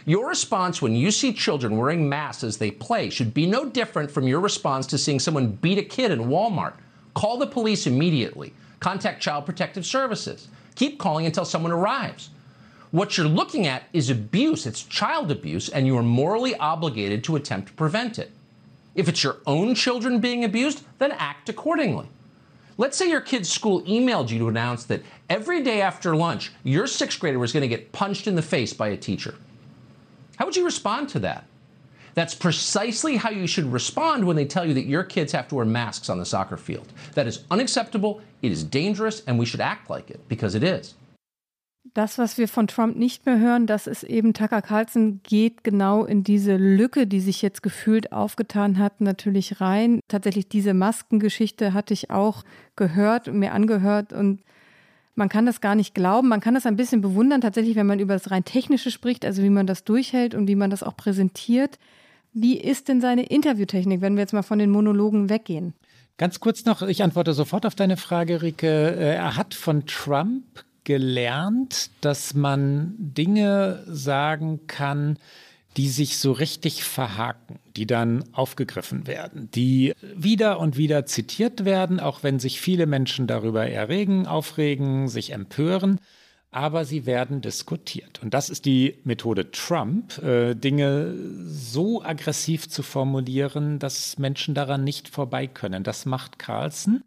Your response when you see children wearing masks as they play should be no different from your response to seeing someone beat a kid in Walmart. Call the police immediately. Contact Child Protective Services. Keep calling until someone arrives. What you're looking at is abuse. It's child abuse, and you are morally obligated to attempt to prevent it. If it's your own children being abused, then act accordingly. Let's say your kid's school emailed you to announce that every day after lunch, your sixth grader was going to get punched in the face by a teacher. How would you respond to that? That's precisely how you should respond when they tell you that your kids have to wear masks on the soccer field. That is unacceptable, it is dangerous, and we should act like it because it is. Das, was wir von Trump nicht mehr hören, das ist eben Tucker Carlson geht genau in diese Lücke, die sich jetzt gefühlt aufgetan hat, natürlich rein. Tatsächlich diese Maskengeschichte hatte ich auch gehört und mir angehört und man kann das gar nicht glauben. Man kann das ein bisschen bewundern, tatsächlich, wenn man über das rein Technische spricht, also wie man das durchhält und wie man das auch präsentiert. Wie ist denn seine Interviewtechnik, wenn wir jetzt mal von den Monologen weggehen? Ganz kurz noch, ich antworte sofort auf deine Frage, Rike. Äh, er hat von Trump gelernt, dass man Dinge sagen kann, die sich so richtig verhaken, die dann aufgegriffen werden, die wieder und wieder zitiert werden, auch wenn sich viele Menschen darüber erregen, aufregen, sich empören, aber sie werden diskutiert. Und das ist die Methode Trump, äh, Dinge so aggressiv zu formulieren, dass Menschen daran nicht vorbei können. Das macht Carlson,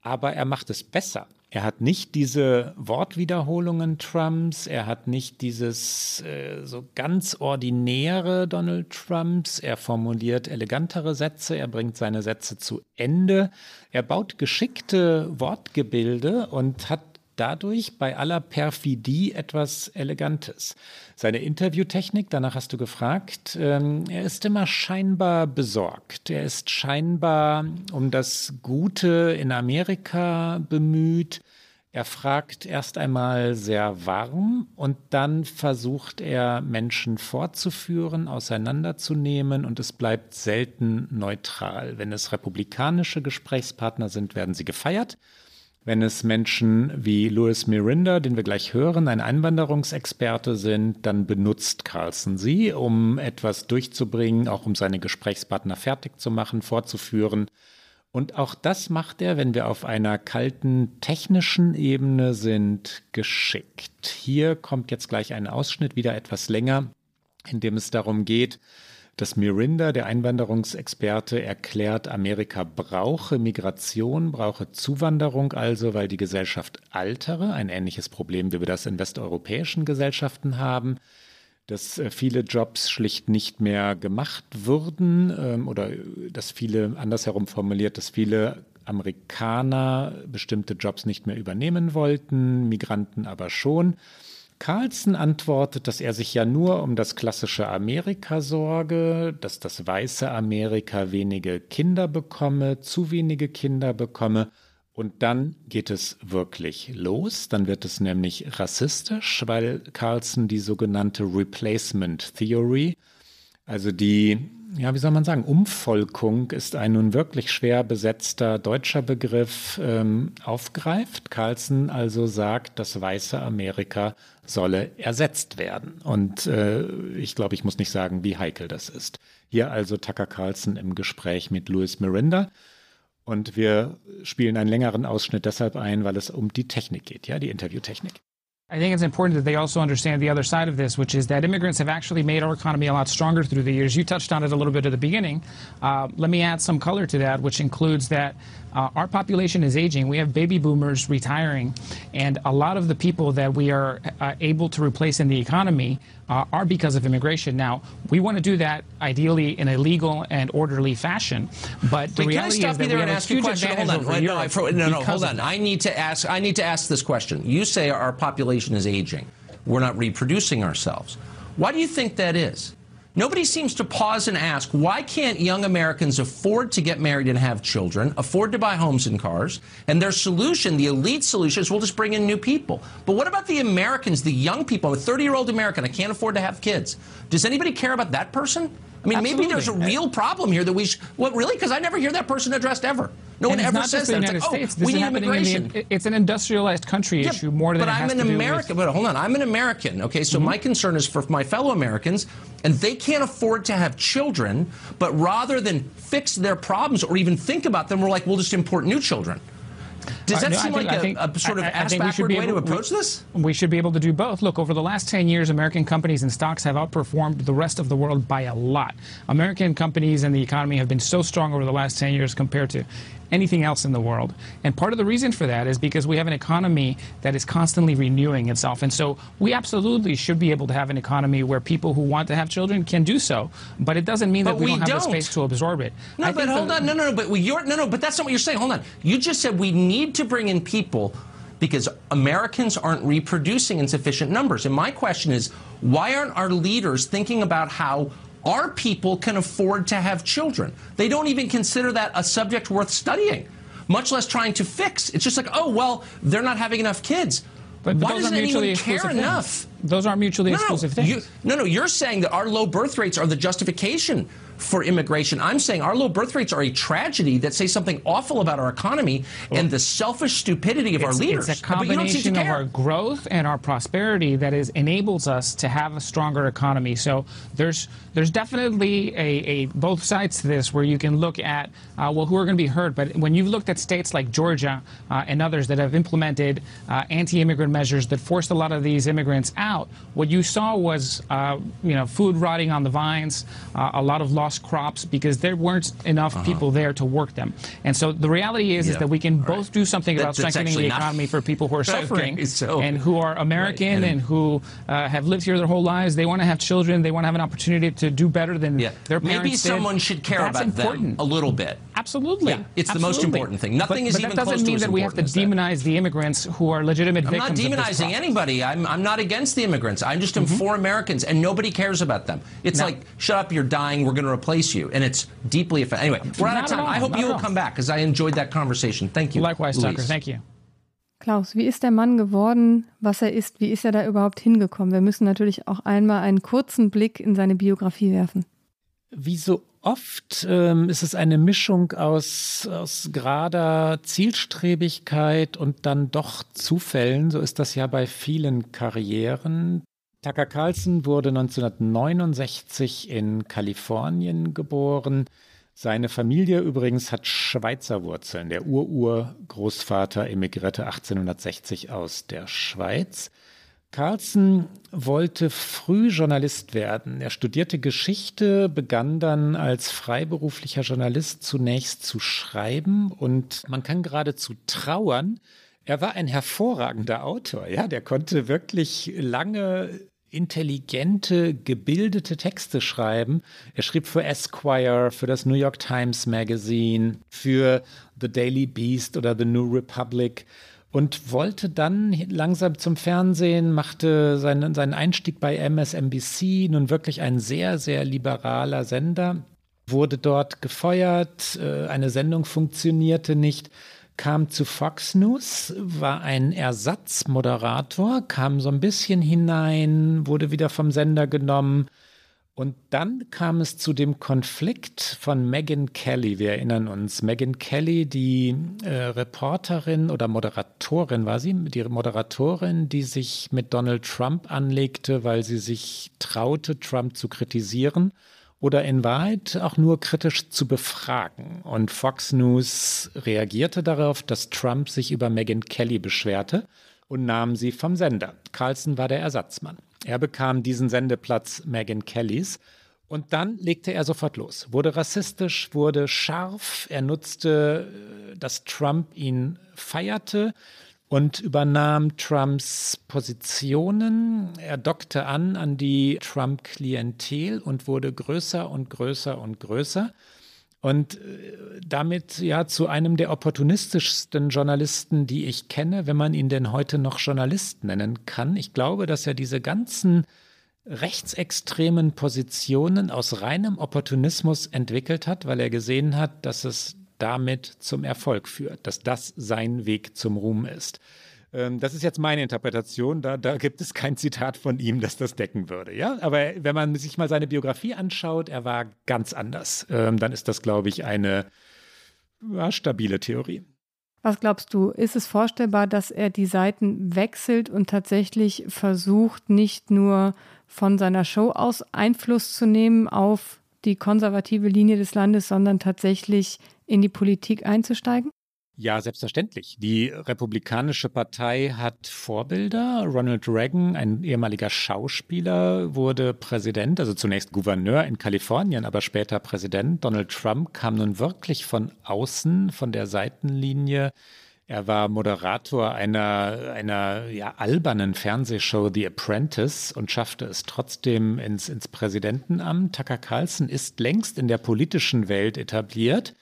aber er macht es besser. Er hat nicht diese Wortwiederholungen Trumps, er hat nicht dieses äh, so ganz ordinäre Donald Trumps, er formuliert elegantere Sätze, er bringt seine Sätze zu Ende, er baut geschickte Wortgebilde und hat dadurch bei aller Perfidie etwas Elegantes. Seine Interviewtechnik, danach hast du gefragt, ähm, er ist immer scheinbar besorgt. Er ist scheinbar um das Gute in Amerika bemüht. Er fragt erst einmal sehr warm und dann versucht er Menschen fortzuführen, auseinanderzunehmen und es bleibt selten neutral. Wenn es republikanische Gesprächspartner sind, werden sie gefeiert. Wenn es Menschen wie Louis Mirinda, den wir gleich hören, ein Einwanderungsexperte sind, dann benutzt Carlson sie, um etwas durchzubringen, auch um seine Gesprächspartner fertig zu machen, fortzuführen. Und auch das macht er, wenn wir auf einer kalten technischen Ebene sind, geschickt. Hier kommt jetzt gleich ein Ausschnitt, wieder etwas länger, in dem es darum geht, dass Mirinda, der Einwanderungsexperte, erklärt, Amerika brauche Migration, brauche Zuwanderung also, weil die Gesellschaft altere, ein ähnliches Problem, wie wir das in westeuropäischen Gesellschaften haben dass äh, viele Jobs schlicht nicht mehr gemacht würden ähm, oder dass viele, andersherum formuliert, dass viele Amerikaner bestimmte Jobs nicht mehr übernehmen wollten, Migranten aber schon. Carlson antwortet, dass er sich ja nur um das klassische Amerika sorge, dass das weiße Amerika wenige Kinder bekomme, zu wenige Kinder bekomme und dann geht es wirklich los. Dann wird es nämlich rassistisch, weil Carlson die sogenannte Replacement Theory, also die, ja, wie soll man sagen, Umvolkung ist ein nun wirklich schwer besetzter deutscher Begriff, ähm, aufgreift. Carlson also sagt, das weiße Amerika solle ersetzt werden. Und äh, ich glaube, ich muss nicht sagen, wie heikel das ist. Hier also Tucker Carlson im Gespräch mit Louis Miranda. Und wir spielen einen längeren Ausschnitt deshalb ein, weil es um die Technik geht, ja, die Interviewtechnik. I think it's important that they also understand the other side of this, which is that immigrants have actually made our economy a lot stronger through the years. You touched on it a little bit at the beginning. Uh, let me add some color to that, which includes that uh, our population is aging. We have baby boomers retiring, and a lot of the people that we are uh, able to replace in the economy uh, are because of immigration. Now, we want to do that ideally in a legal and orderly fashion, but the Wait, reality can I is you that there we and have a ask you a huge question? advantage Hold on. no, Europe I fro- no, no, hold on. I need to ask. I need to ask this question. You say our population is aging. We're not reproducing ourselves. Why do you think that is? Nobody seems to pause and ask why can't young Americans afford to get married and have children, afford to buy homes and cars? And their solution, the elite solution, is we'll just bring in new people. But what about the Americans, the young people? I'm a 30 year old American. I can't afford to have kids. Does anybody care about that person? I mean, maybe there's a real problem here that we. Sh- well, really? Because I never hear that person addressed ever. No and one ever says that. United It's like, oh, States. oh, we need immigration. the. It's an industrialized country Yeah, issue more than but it has I'm an American. with. But hold on, I'm an American. Okay, so mm-hmm. my concern is for my fellow Americans, and they can't afford to have children. But rather than fix their problems or even think about them, we're like, we'll just import new children. Does Uh, that no, I seem think- like I a, think- a sort of I- I ass we should backward be way to able- we- approach this? We should be able to do both. Look, over the last 10 years, American companies and stocks have outperformed the rest of the world by a lot. American companies and the economy have been so strong over the last 10 years compared to anything else in the world. And part of the reason for that is because we have an economy that is constantly renewing itself. And so we absolutely should be able to have an economy where people who want to have children can do so. But it doesn't mean But that we, we don't have don't. the space to absorb it. No, I but hold the- on. No, no, no. But we- you're no, no. But that's not what you're saying. Hold on. You just said we need to bring in people because Americans aren't reproducing in sufficient numbers. And my question is, why aren't our leaders thinking about how our people can afford to have children? They don't even consider that a subject worth studying, much less trying to fix. It's just like, oh well, they're not having enough kids. But why those doesn't mutually anyone care exclusive things. enough? Those are mutually No, exclusive things. you, no, no. You're saying that our low birth rates are the justification for immigration. I'm saying our low birth rates are a tragedy that say something awful about our economy and the selfish stupidity of our leaders. It's a you don't seem to combination of our growth and our prosperity that is enables us to have a stronger economy. So there's there's definitely a, a both sides to this where you can look at uh, well who are going to be hurt. But when you've looked at states like Georgia uh, and others that have implemented uh, anti-immigrant measures that forced a lot of these immigrants out, what you saw was uh, you know food rotting on the vines, uh, a lot of lost crops because there weren't enough people there to work them. And so the reality is is Uh-huh. That we can both do something That- about strengthening the not- economy for people who are Okay, suffering so- and who are American Right, and, and- who uh, have lived here their whole lives. They want to have children. They want to have an opportunity to do better than Yeah. their parents Maybe did. someone should care That's about important. them a little bit. Absolutely. Yeah, it's the most important thing. Nothing but, is but even that doesn't mean that we have to as that. demonize the immigrants who are legitimate I'm not victims of this demonizing anybody. I'm, I'm not against the immigrants. I'm just am for Americans, and nobody cares about them. It's No. like, shut up, you're dying, we're going to replace you. And it's deeply offensive. Anyway, we're out of time. I hope you will come back because I enjoyed that conversation. Thank you. Likewise, Luis. Tucker. Thank you. Klaus, wie ist der Mann geworden, was er ist? Wie ist er da überhaupt hingekommen? Wir müssen natürlich auch einmal einen kurzen Blick in seine Biografie werfen. Wie so Oft ähm, ist es eine Mischung aus, aus gerader Zielstrebigkeit und dann doch Zufällen. So ist das ja bei vielen Karrieren. Tucker Carlson wurde 1969 in Kalifornien geboren. Seine Familie übrigens hat Schweizer Wurzeln. Der Ururgroßvater emigrierte 1860 aus der Schweiz. Carlson wollte früh Journalist werden. Er studierte Geschichte, begann dann als freiberuflicher Journalist zunächst zu schreiben und man kann geradezu trauern. Er war ein hervorragender Autor, ja, der konnte wirklich lange intelligente, gebildete Texte schreiben. Er schrieb für Esquire, für das New York Times Magazine, für The Daily Beast oder The New Republic und wollte dann langsam zum Fernsehen, machte seinen, seinen Einstieg bei MSNBC, nun wirklich ein sehr, sehr liberaler Sender, wurde dort gefeuert, äh, eine Sendung funktionierte nicht, kam zu Fox News, war ein Ersatzmoderator, kam so ein bisschen hinein, wurde wieder vom Sender genommen. Und dann kam es zu dem Konflikt von Megan Kelly. Wir erinnern uns, Megan Kelly, die äh, Reporterin oder Moderatorin war sie, die Moderatorin, die sich mit Donald Trump anlegte, weil sie sich traute, Trump zu kritisieren oder in Wahrheit auch nur kritisch zu befragen. Und Fox News reagierte darauf, dass Trump sich über Megan Kelly beschwerte und nahm sie vom Sender. Carlson war der Ersatzmann. Er bekam diesen Sendeplatz Megan Kellys. Und dann legte er sofort los, wurde rassistisch, wurde scharf. Er nutzte, äh, dass Trump ihn feierte und übernahm Trumps Positionen. Er dockte an an die Trump-Klientel und wurde größer und größer und größer und äh, damit ja zu einem der opportunistischsten Journalisten, die ich kenne, wenn man ihn denn heute noch Journalist nennen kann. Ich glaube, dass er diese ganzen rechtsextremen Positionen aus reinem Opportunismus entwickelt hat, weil er gesehen hat, dass es damit zum Erfolg führt, dass das sein Weg zum Ruhm ist. Ähm, das ist jetzt meine Interpretation. Da, da gibt es kein Zitat von ihm, das das decken würde. Ja? Aber wenn man sich mal seine Biografie anschaut, er war ganz anders. Ähm, dann ist das, glaube ich, eine ja, stabile Theorie. Was glaubst du, ist es vorstellbar, dass er die Seiten wechselt und tatsächlich versucht, nicht nur von seiner Show aus Einfluss zu nehmen auf die konservative Linie des Landes, sondern tatsächlich in die Politik einzusteigen? Ja, selbstverständlich. Die Republikanische Partei hat Vorbilder. Ronald Reagan, ein ehemaliger Schauspieler, wurde Präsident, also zunächst Gouverneur in Kalifornien, aber später Präsident. Donald Trump kam nun wirklich von außen, von der Seitenlinie. Er war Moderator einer, einer ja, albernen Fernsehshow The Apprentice und schaffte es trotzdem ins, ins Präsidentenamt. Tucker Carlson ist längst in der politischen Welt etabliert.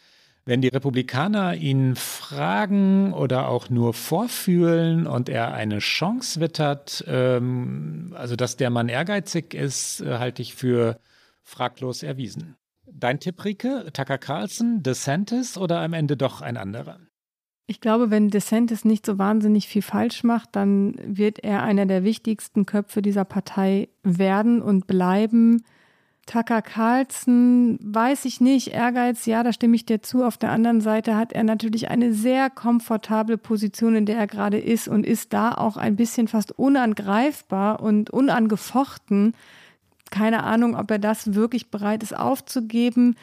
Wenn die Republikaner ihn fragen oder auch nur vorfühlen und er eine Chance wittert, ähm, also dass der Mann ehrgeizig ist, äh, halte ich für fraglos erwiesen. Dein Tipp, Rike? Tucker Carlson, DeSantis oder am Ende doch ein anderer? Ich glaube, wenn DeSantis nicht so wahnsinnig viel falsch macht, dann wird er einer der wichtigsten Köpfe dieser Partei werden und bleiben. Tucker Carlson, weiß ich nicht, Ehrgeiz, ja, da stimme ich dir zu. Auf der anderen Seite hat er natürlich eine sehr komfortable Position, in der er gerade ist und ist da auch ein bisschen fast unangreifbar und unangefochten. Keine Ahnung, ob er das wirklich bereit ist aufzugeben.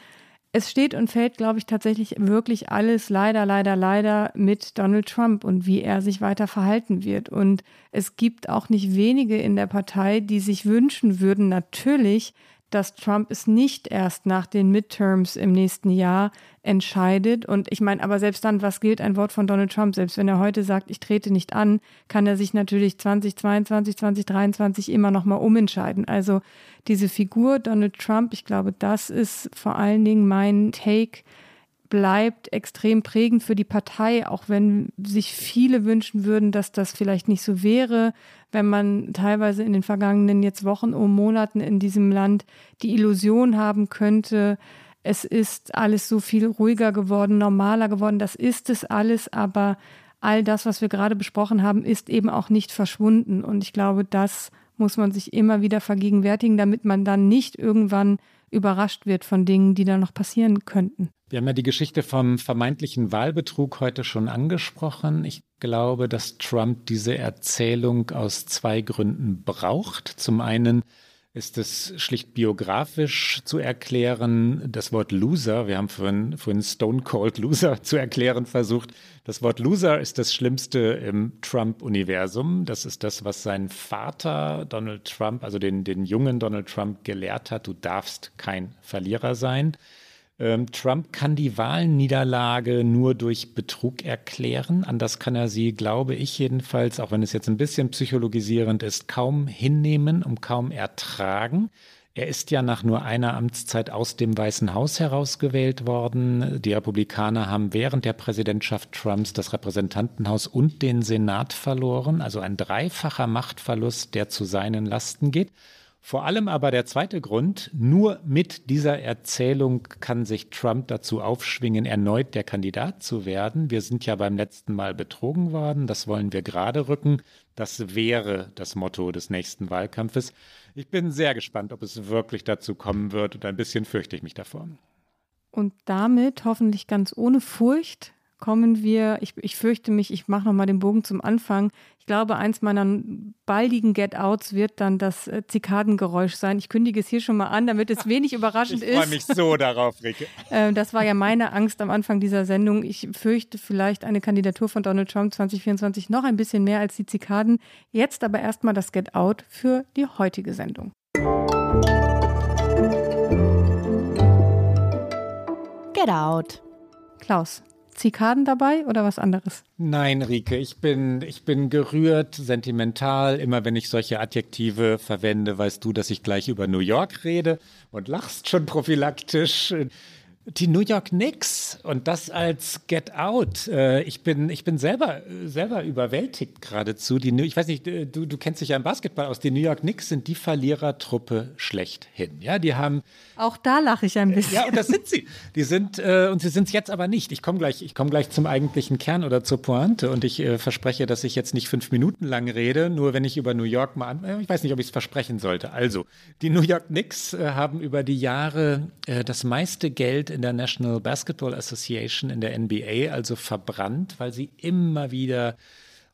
Es steht und fällt, glaube ich, tatsächlich wirklich alles leider, leider, leider mit Donald Trump und wie er sich weiter verhalten wird. Und es gibt auch nicht wenige in der Partei, die sich wünschen würden, natürlich, dass Trump es nicht erst nach den Midterms im nächsten Jahr entscheidet. Und ich meine, aber selbst dann, was gilt ein Wort von Donald Trump? Selbst wenn er heute sagt, ich trete nicht an, kann er sich natürlich 2022, 2023 immer noch mal umentscheiden. Also diese Figur Donald Trump, ich glaube, das ist vor allen Dingen mein Take bleibt extrem prägend für die Partei, auch wenn sich viele wünschen würden, dass das vielleicht nicht so wäre, wenn man teilweise in den vergangenen jetzt Wochen und Monaten in diesem Land die Illusion haben könnte, es ist alles so viel ruhiger geworden, normaler geworden. Das ist es alles, aber all das, was wir gerade besprochen haben, ist eben auch nicht verschwunden. Und ich glaube, das muss man sich immer wieder vergegenwärtigen, damit man dann nicht irgendwann überrascht wird von Dingen, die da noch passieren könnten. Wir haben ja die Geschichte vom vermeintlichen Wahlbetrug heute schon angesprochen. Ich glaube, dass Trump diese Erzählung aus zwei Gründen braucht. Zum einen ist es schlicht biografisch zu erklären. Das Wort Loser, wir haben vorhin, vorhin Stone Cold Loser zu erklären versucht. Das Wort Loser ist das Schlimmste im Trump-Universum. Das ist das, was sein Vater Donald Trump, also den, den jungen Donald Trump, gelehrt hat. Du darfst kein Verlierer sein. Ähm, Trump kann die Wahlniederlage nur durch Betrug erklären. Anders kann er sie, glaube ich jedenfalls, auch wenn es jetzt ein bisschen psychologisierend ist, kaum hinnehmen und kaum ertragen. Er ist ja nach nur einer Amtszeit aus dem Weißen Haus herausgewählt worden. Die Republikaner haben während der Präsidentschaft Trumps das Repräsentantenhaus und den Senat verloren, also ein dreifacher Machtverlust, der zu seinen Lasten geht. Vor allem aber der zweite Grund, nur mit dieser Erzählung kann sich Trump dazu aufschwingen, erneut der Kandidat zu werden. Wir sind ja beim letzten Mal betrogen worden, das wollen wir gerade rücken. Das wäre das Motto des nächsten Wahlkampfes. Ich bin sehr gespannt, ob es wirklich dazu kommen wird und ein bisschen fürchte ich mich davor. Und damit hoffentlich ganz ohne Furcht kommen wir, ich, ich fürchte mich, ich mache nochmal den Bogen zum Anfang. Ich glaube, eins meiner baldigen Get-Outs wird dann das äh, Zikadengeräusch sein. Ich kündige es hier schon mal an, damit es wenig überraschend ich ist. Ich freue mich so darauf, Rike. Äh, das war ja meine Angst am Anfang dieser Sendung. Ich fürchte vielleicht eine Kandidatur von Donald Trump 2024 noch ein bisschen mehr als die Zikaden. Jetzt aber erstmal das Get-Out für die heutige Sendung. Get Out. Klaus, Zikaden dabei oder was anderes? Nein, Rike, ich bin, ich bin gerührt, sentimental. Immer wenn ich solche Adjektive verwende, weißt du, dass ich gleich über New York rede und lachst schon prophylaktisch die New York Knicks und das als Get Out. Äh, ich bin, ich bin selber, selber überwältigt geradezu. Die, ich weiß nicht, du, du kennst dich ja im Basketball aus. Die New York Knicks sind die Verlierertruppe schlechthin. Ja, die haben. Auch da lache ich ein bisschen. Ja, und das sind sie. Die sind, äh, und sie sind es jetzt aber nicht. Ich komme gleich, ich komme gleich zum eigentlichen Kern oder zur Pointe und ich äh, verspreche, dass ich jetzt nicht fünf Minuten lang rede, nur wenn ich über New York mal an, ich weiß nicht, ob ich es versprechen sollte. Also, die New York Knicks äh, haben über die Jahre äh, das meiste Geld in der National Basketball Association in der NBA also verbrannt, weil sie immer wieder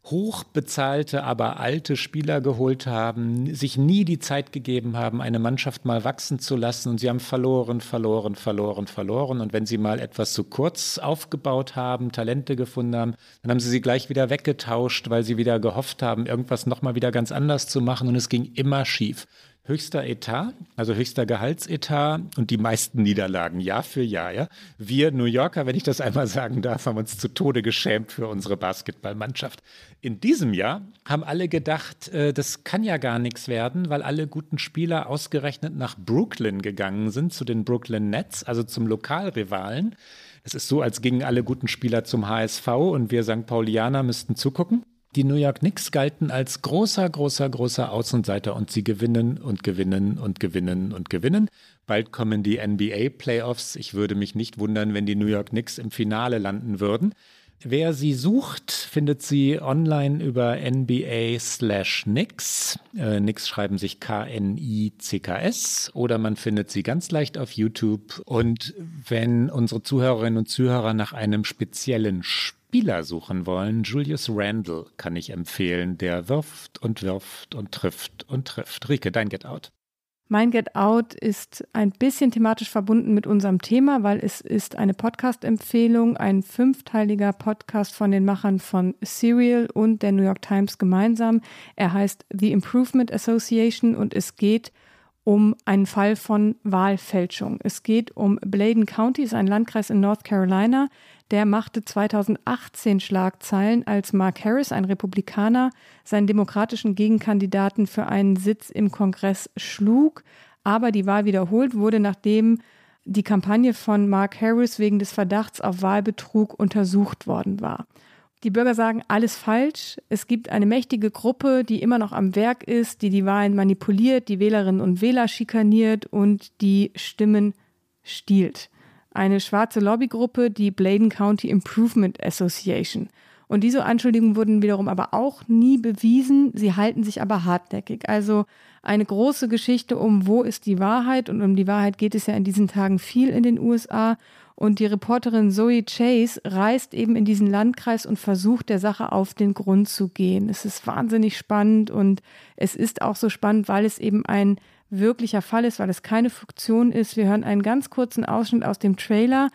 hochbezahlte, aber alte Spieler geholt haben, sich nie die Zeit gegeben haben, eine Mannschaft mal wachsen zu lassen. Und sie haben verloren, verloren, verloren, verloren. Und wenn sie mal etwas zu kurz aufgebaut haben, Talente gefunden haben, dann haben sie sie gleich wieder weggetauscht, weil sie wieder gehofft haben, irgendwas nochmal wieder ganz anders zu machen. Und es ging immer schief höchster Etat, also höchster Gehaltsetat und die meisten Niederlagen Jahr für Jahr. Ja? Wir New Yorker, wenn ich das einmal sagen darf, haben uns zu Tode geschämt für unsere Basketballmannschaft. In diesem Jahr haben alle gedacht, äh, das kann ja gar nichts werden, weil alle guten Spieler ausgerechnet nach Brooklyn gegangen sind, zu den Brooklyn Nets, also zum Lokalrivalen. Es ist so, als gingen alle guten Spieler zum HSV und wir St. Paulianer müssten zugucken. Die New York Knicks galten als großer, großer, großer Außenseiter und sie gewinnen und gewinnen und gewinnen und gewinnen. Bald kommen die NBA Playoffs. Ich würde mich nicht wundern, wenn die New York Knicks im Finale landen würden. Wer sie sucht, findet sie online über NBA slash Nix. Äh, Nix schreiben sich K-N-I-C-K-S oder man findet sie ganz leicht auf YouTube. Und wenn unsere Zuhörerinnen und Zuhörer nach einem speziellen Spiel Spieler suchen wollen, Julius Randle kann ich empfehlen. Der wirft und wirft und trifft und trifft. Rike, dein Get Out. Mein Get Out ist ein bisschen thematisch verbunden mit unserem Thema, weil es ist eine Podcast-Empfehlung, ein fünfteiliger Podcast von den Machern von Serial und der New York Times gemeinsam. Er heißt The Improvement Association und es geht um einen Fall von Wahlfälschung. Es geht um Bladen County, ist ein Landkreis in North Carolina, der machte 2018 Schlagzeilen, als Mark Harris, ein Republikaner, seinen demokratischen Gegenkandidaten für einen Sitz im Kongress schlug. Aber die Wahl wiederholt wurde, nachdem die Kampagne von Mark Harris wegen des Verdachts auf Wahlbetrug untersucht worden war. Die Bürger sagen, alles falsch. Es gibt eine mächtige Gruppe, die immer noch am Werk ist, die die Wahlen manipuliert, die Wählerinnen und Wähler schikaniert und die Stimmen stiehlt eine schwarze Lobbygruppe, die Bladen County Improvement Association. Und diese Anschuldigungen wurden wiederum aber auch nie bewiesen. Sie halten sich aber hartnäckig. Also eine große Geschichte um, wo ist die Wahrheit? Und um die Wahrheit geht es ja in diesen Tagen viel in den USA. Und die Reporterin Zoe Chase reist eben in diesen Landkreis und versucht der Sache auf den Grund zu gehen. Es ist wahnsinnig spannend und es ist auch so spannend, weil es eben ein wirklicher Fall ist, weil es keine Fiktion ist. Wir hören einen ganz kurzen Ausschnitt aus dem Trailer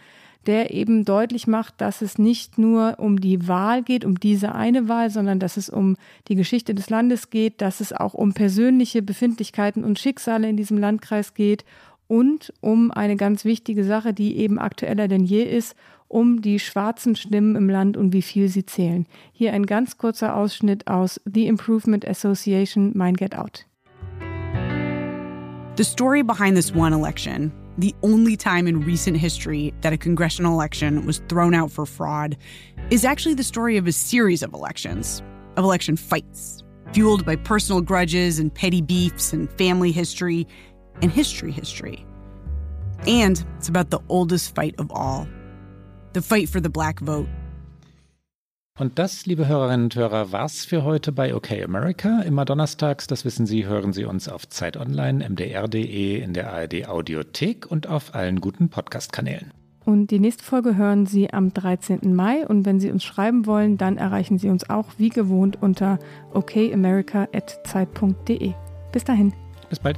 der eben deutlich macht, dass es nicht nur um die Wahl geht, um diese eine Wahl, sondern dass es um die Geschichte des Landes geht, dass es auch um persönliche Befindlichkeiten und Schicksale in diesem Landkreis geht und um eine ganz wichtige Sache, die eben aktueller denn je ist, um die schwarzen Stimmen im Land und wie viel sie zählen. Hier ein ganz kurzer Ausschnitt aus The Improvement Association Mind Get Out. The story behind this one election the only time in recent history that a congressional election was thrown out for fraud, is actually the story of a series of elections, of election fights, fueled by personal grudges and petty beefs and family history and history history. And it's about the oldest fight of all the fight for the black vote. Und das, liebe Hörerinnen und Hörer, war's für heute bei OK America. Immer donnerstags, das wissen Sie, hören Sie uns auf Zeit Online, mdr.de, in der ARD Audiothek und auf allen guten Podcast-Kanälen. Und die nächste Folge hören Sie am 13. Mai. Und wenn Sie uns schreiben wollen, dann erreichen Sie uns auch wie gewohnt unter okamerica.zeit.de. Bis dahin. Bis bald.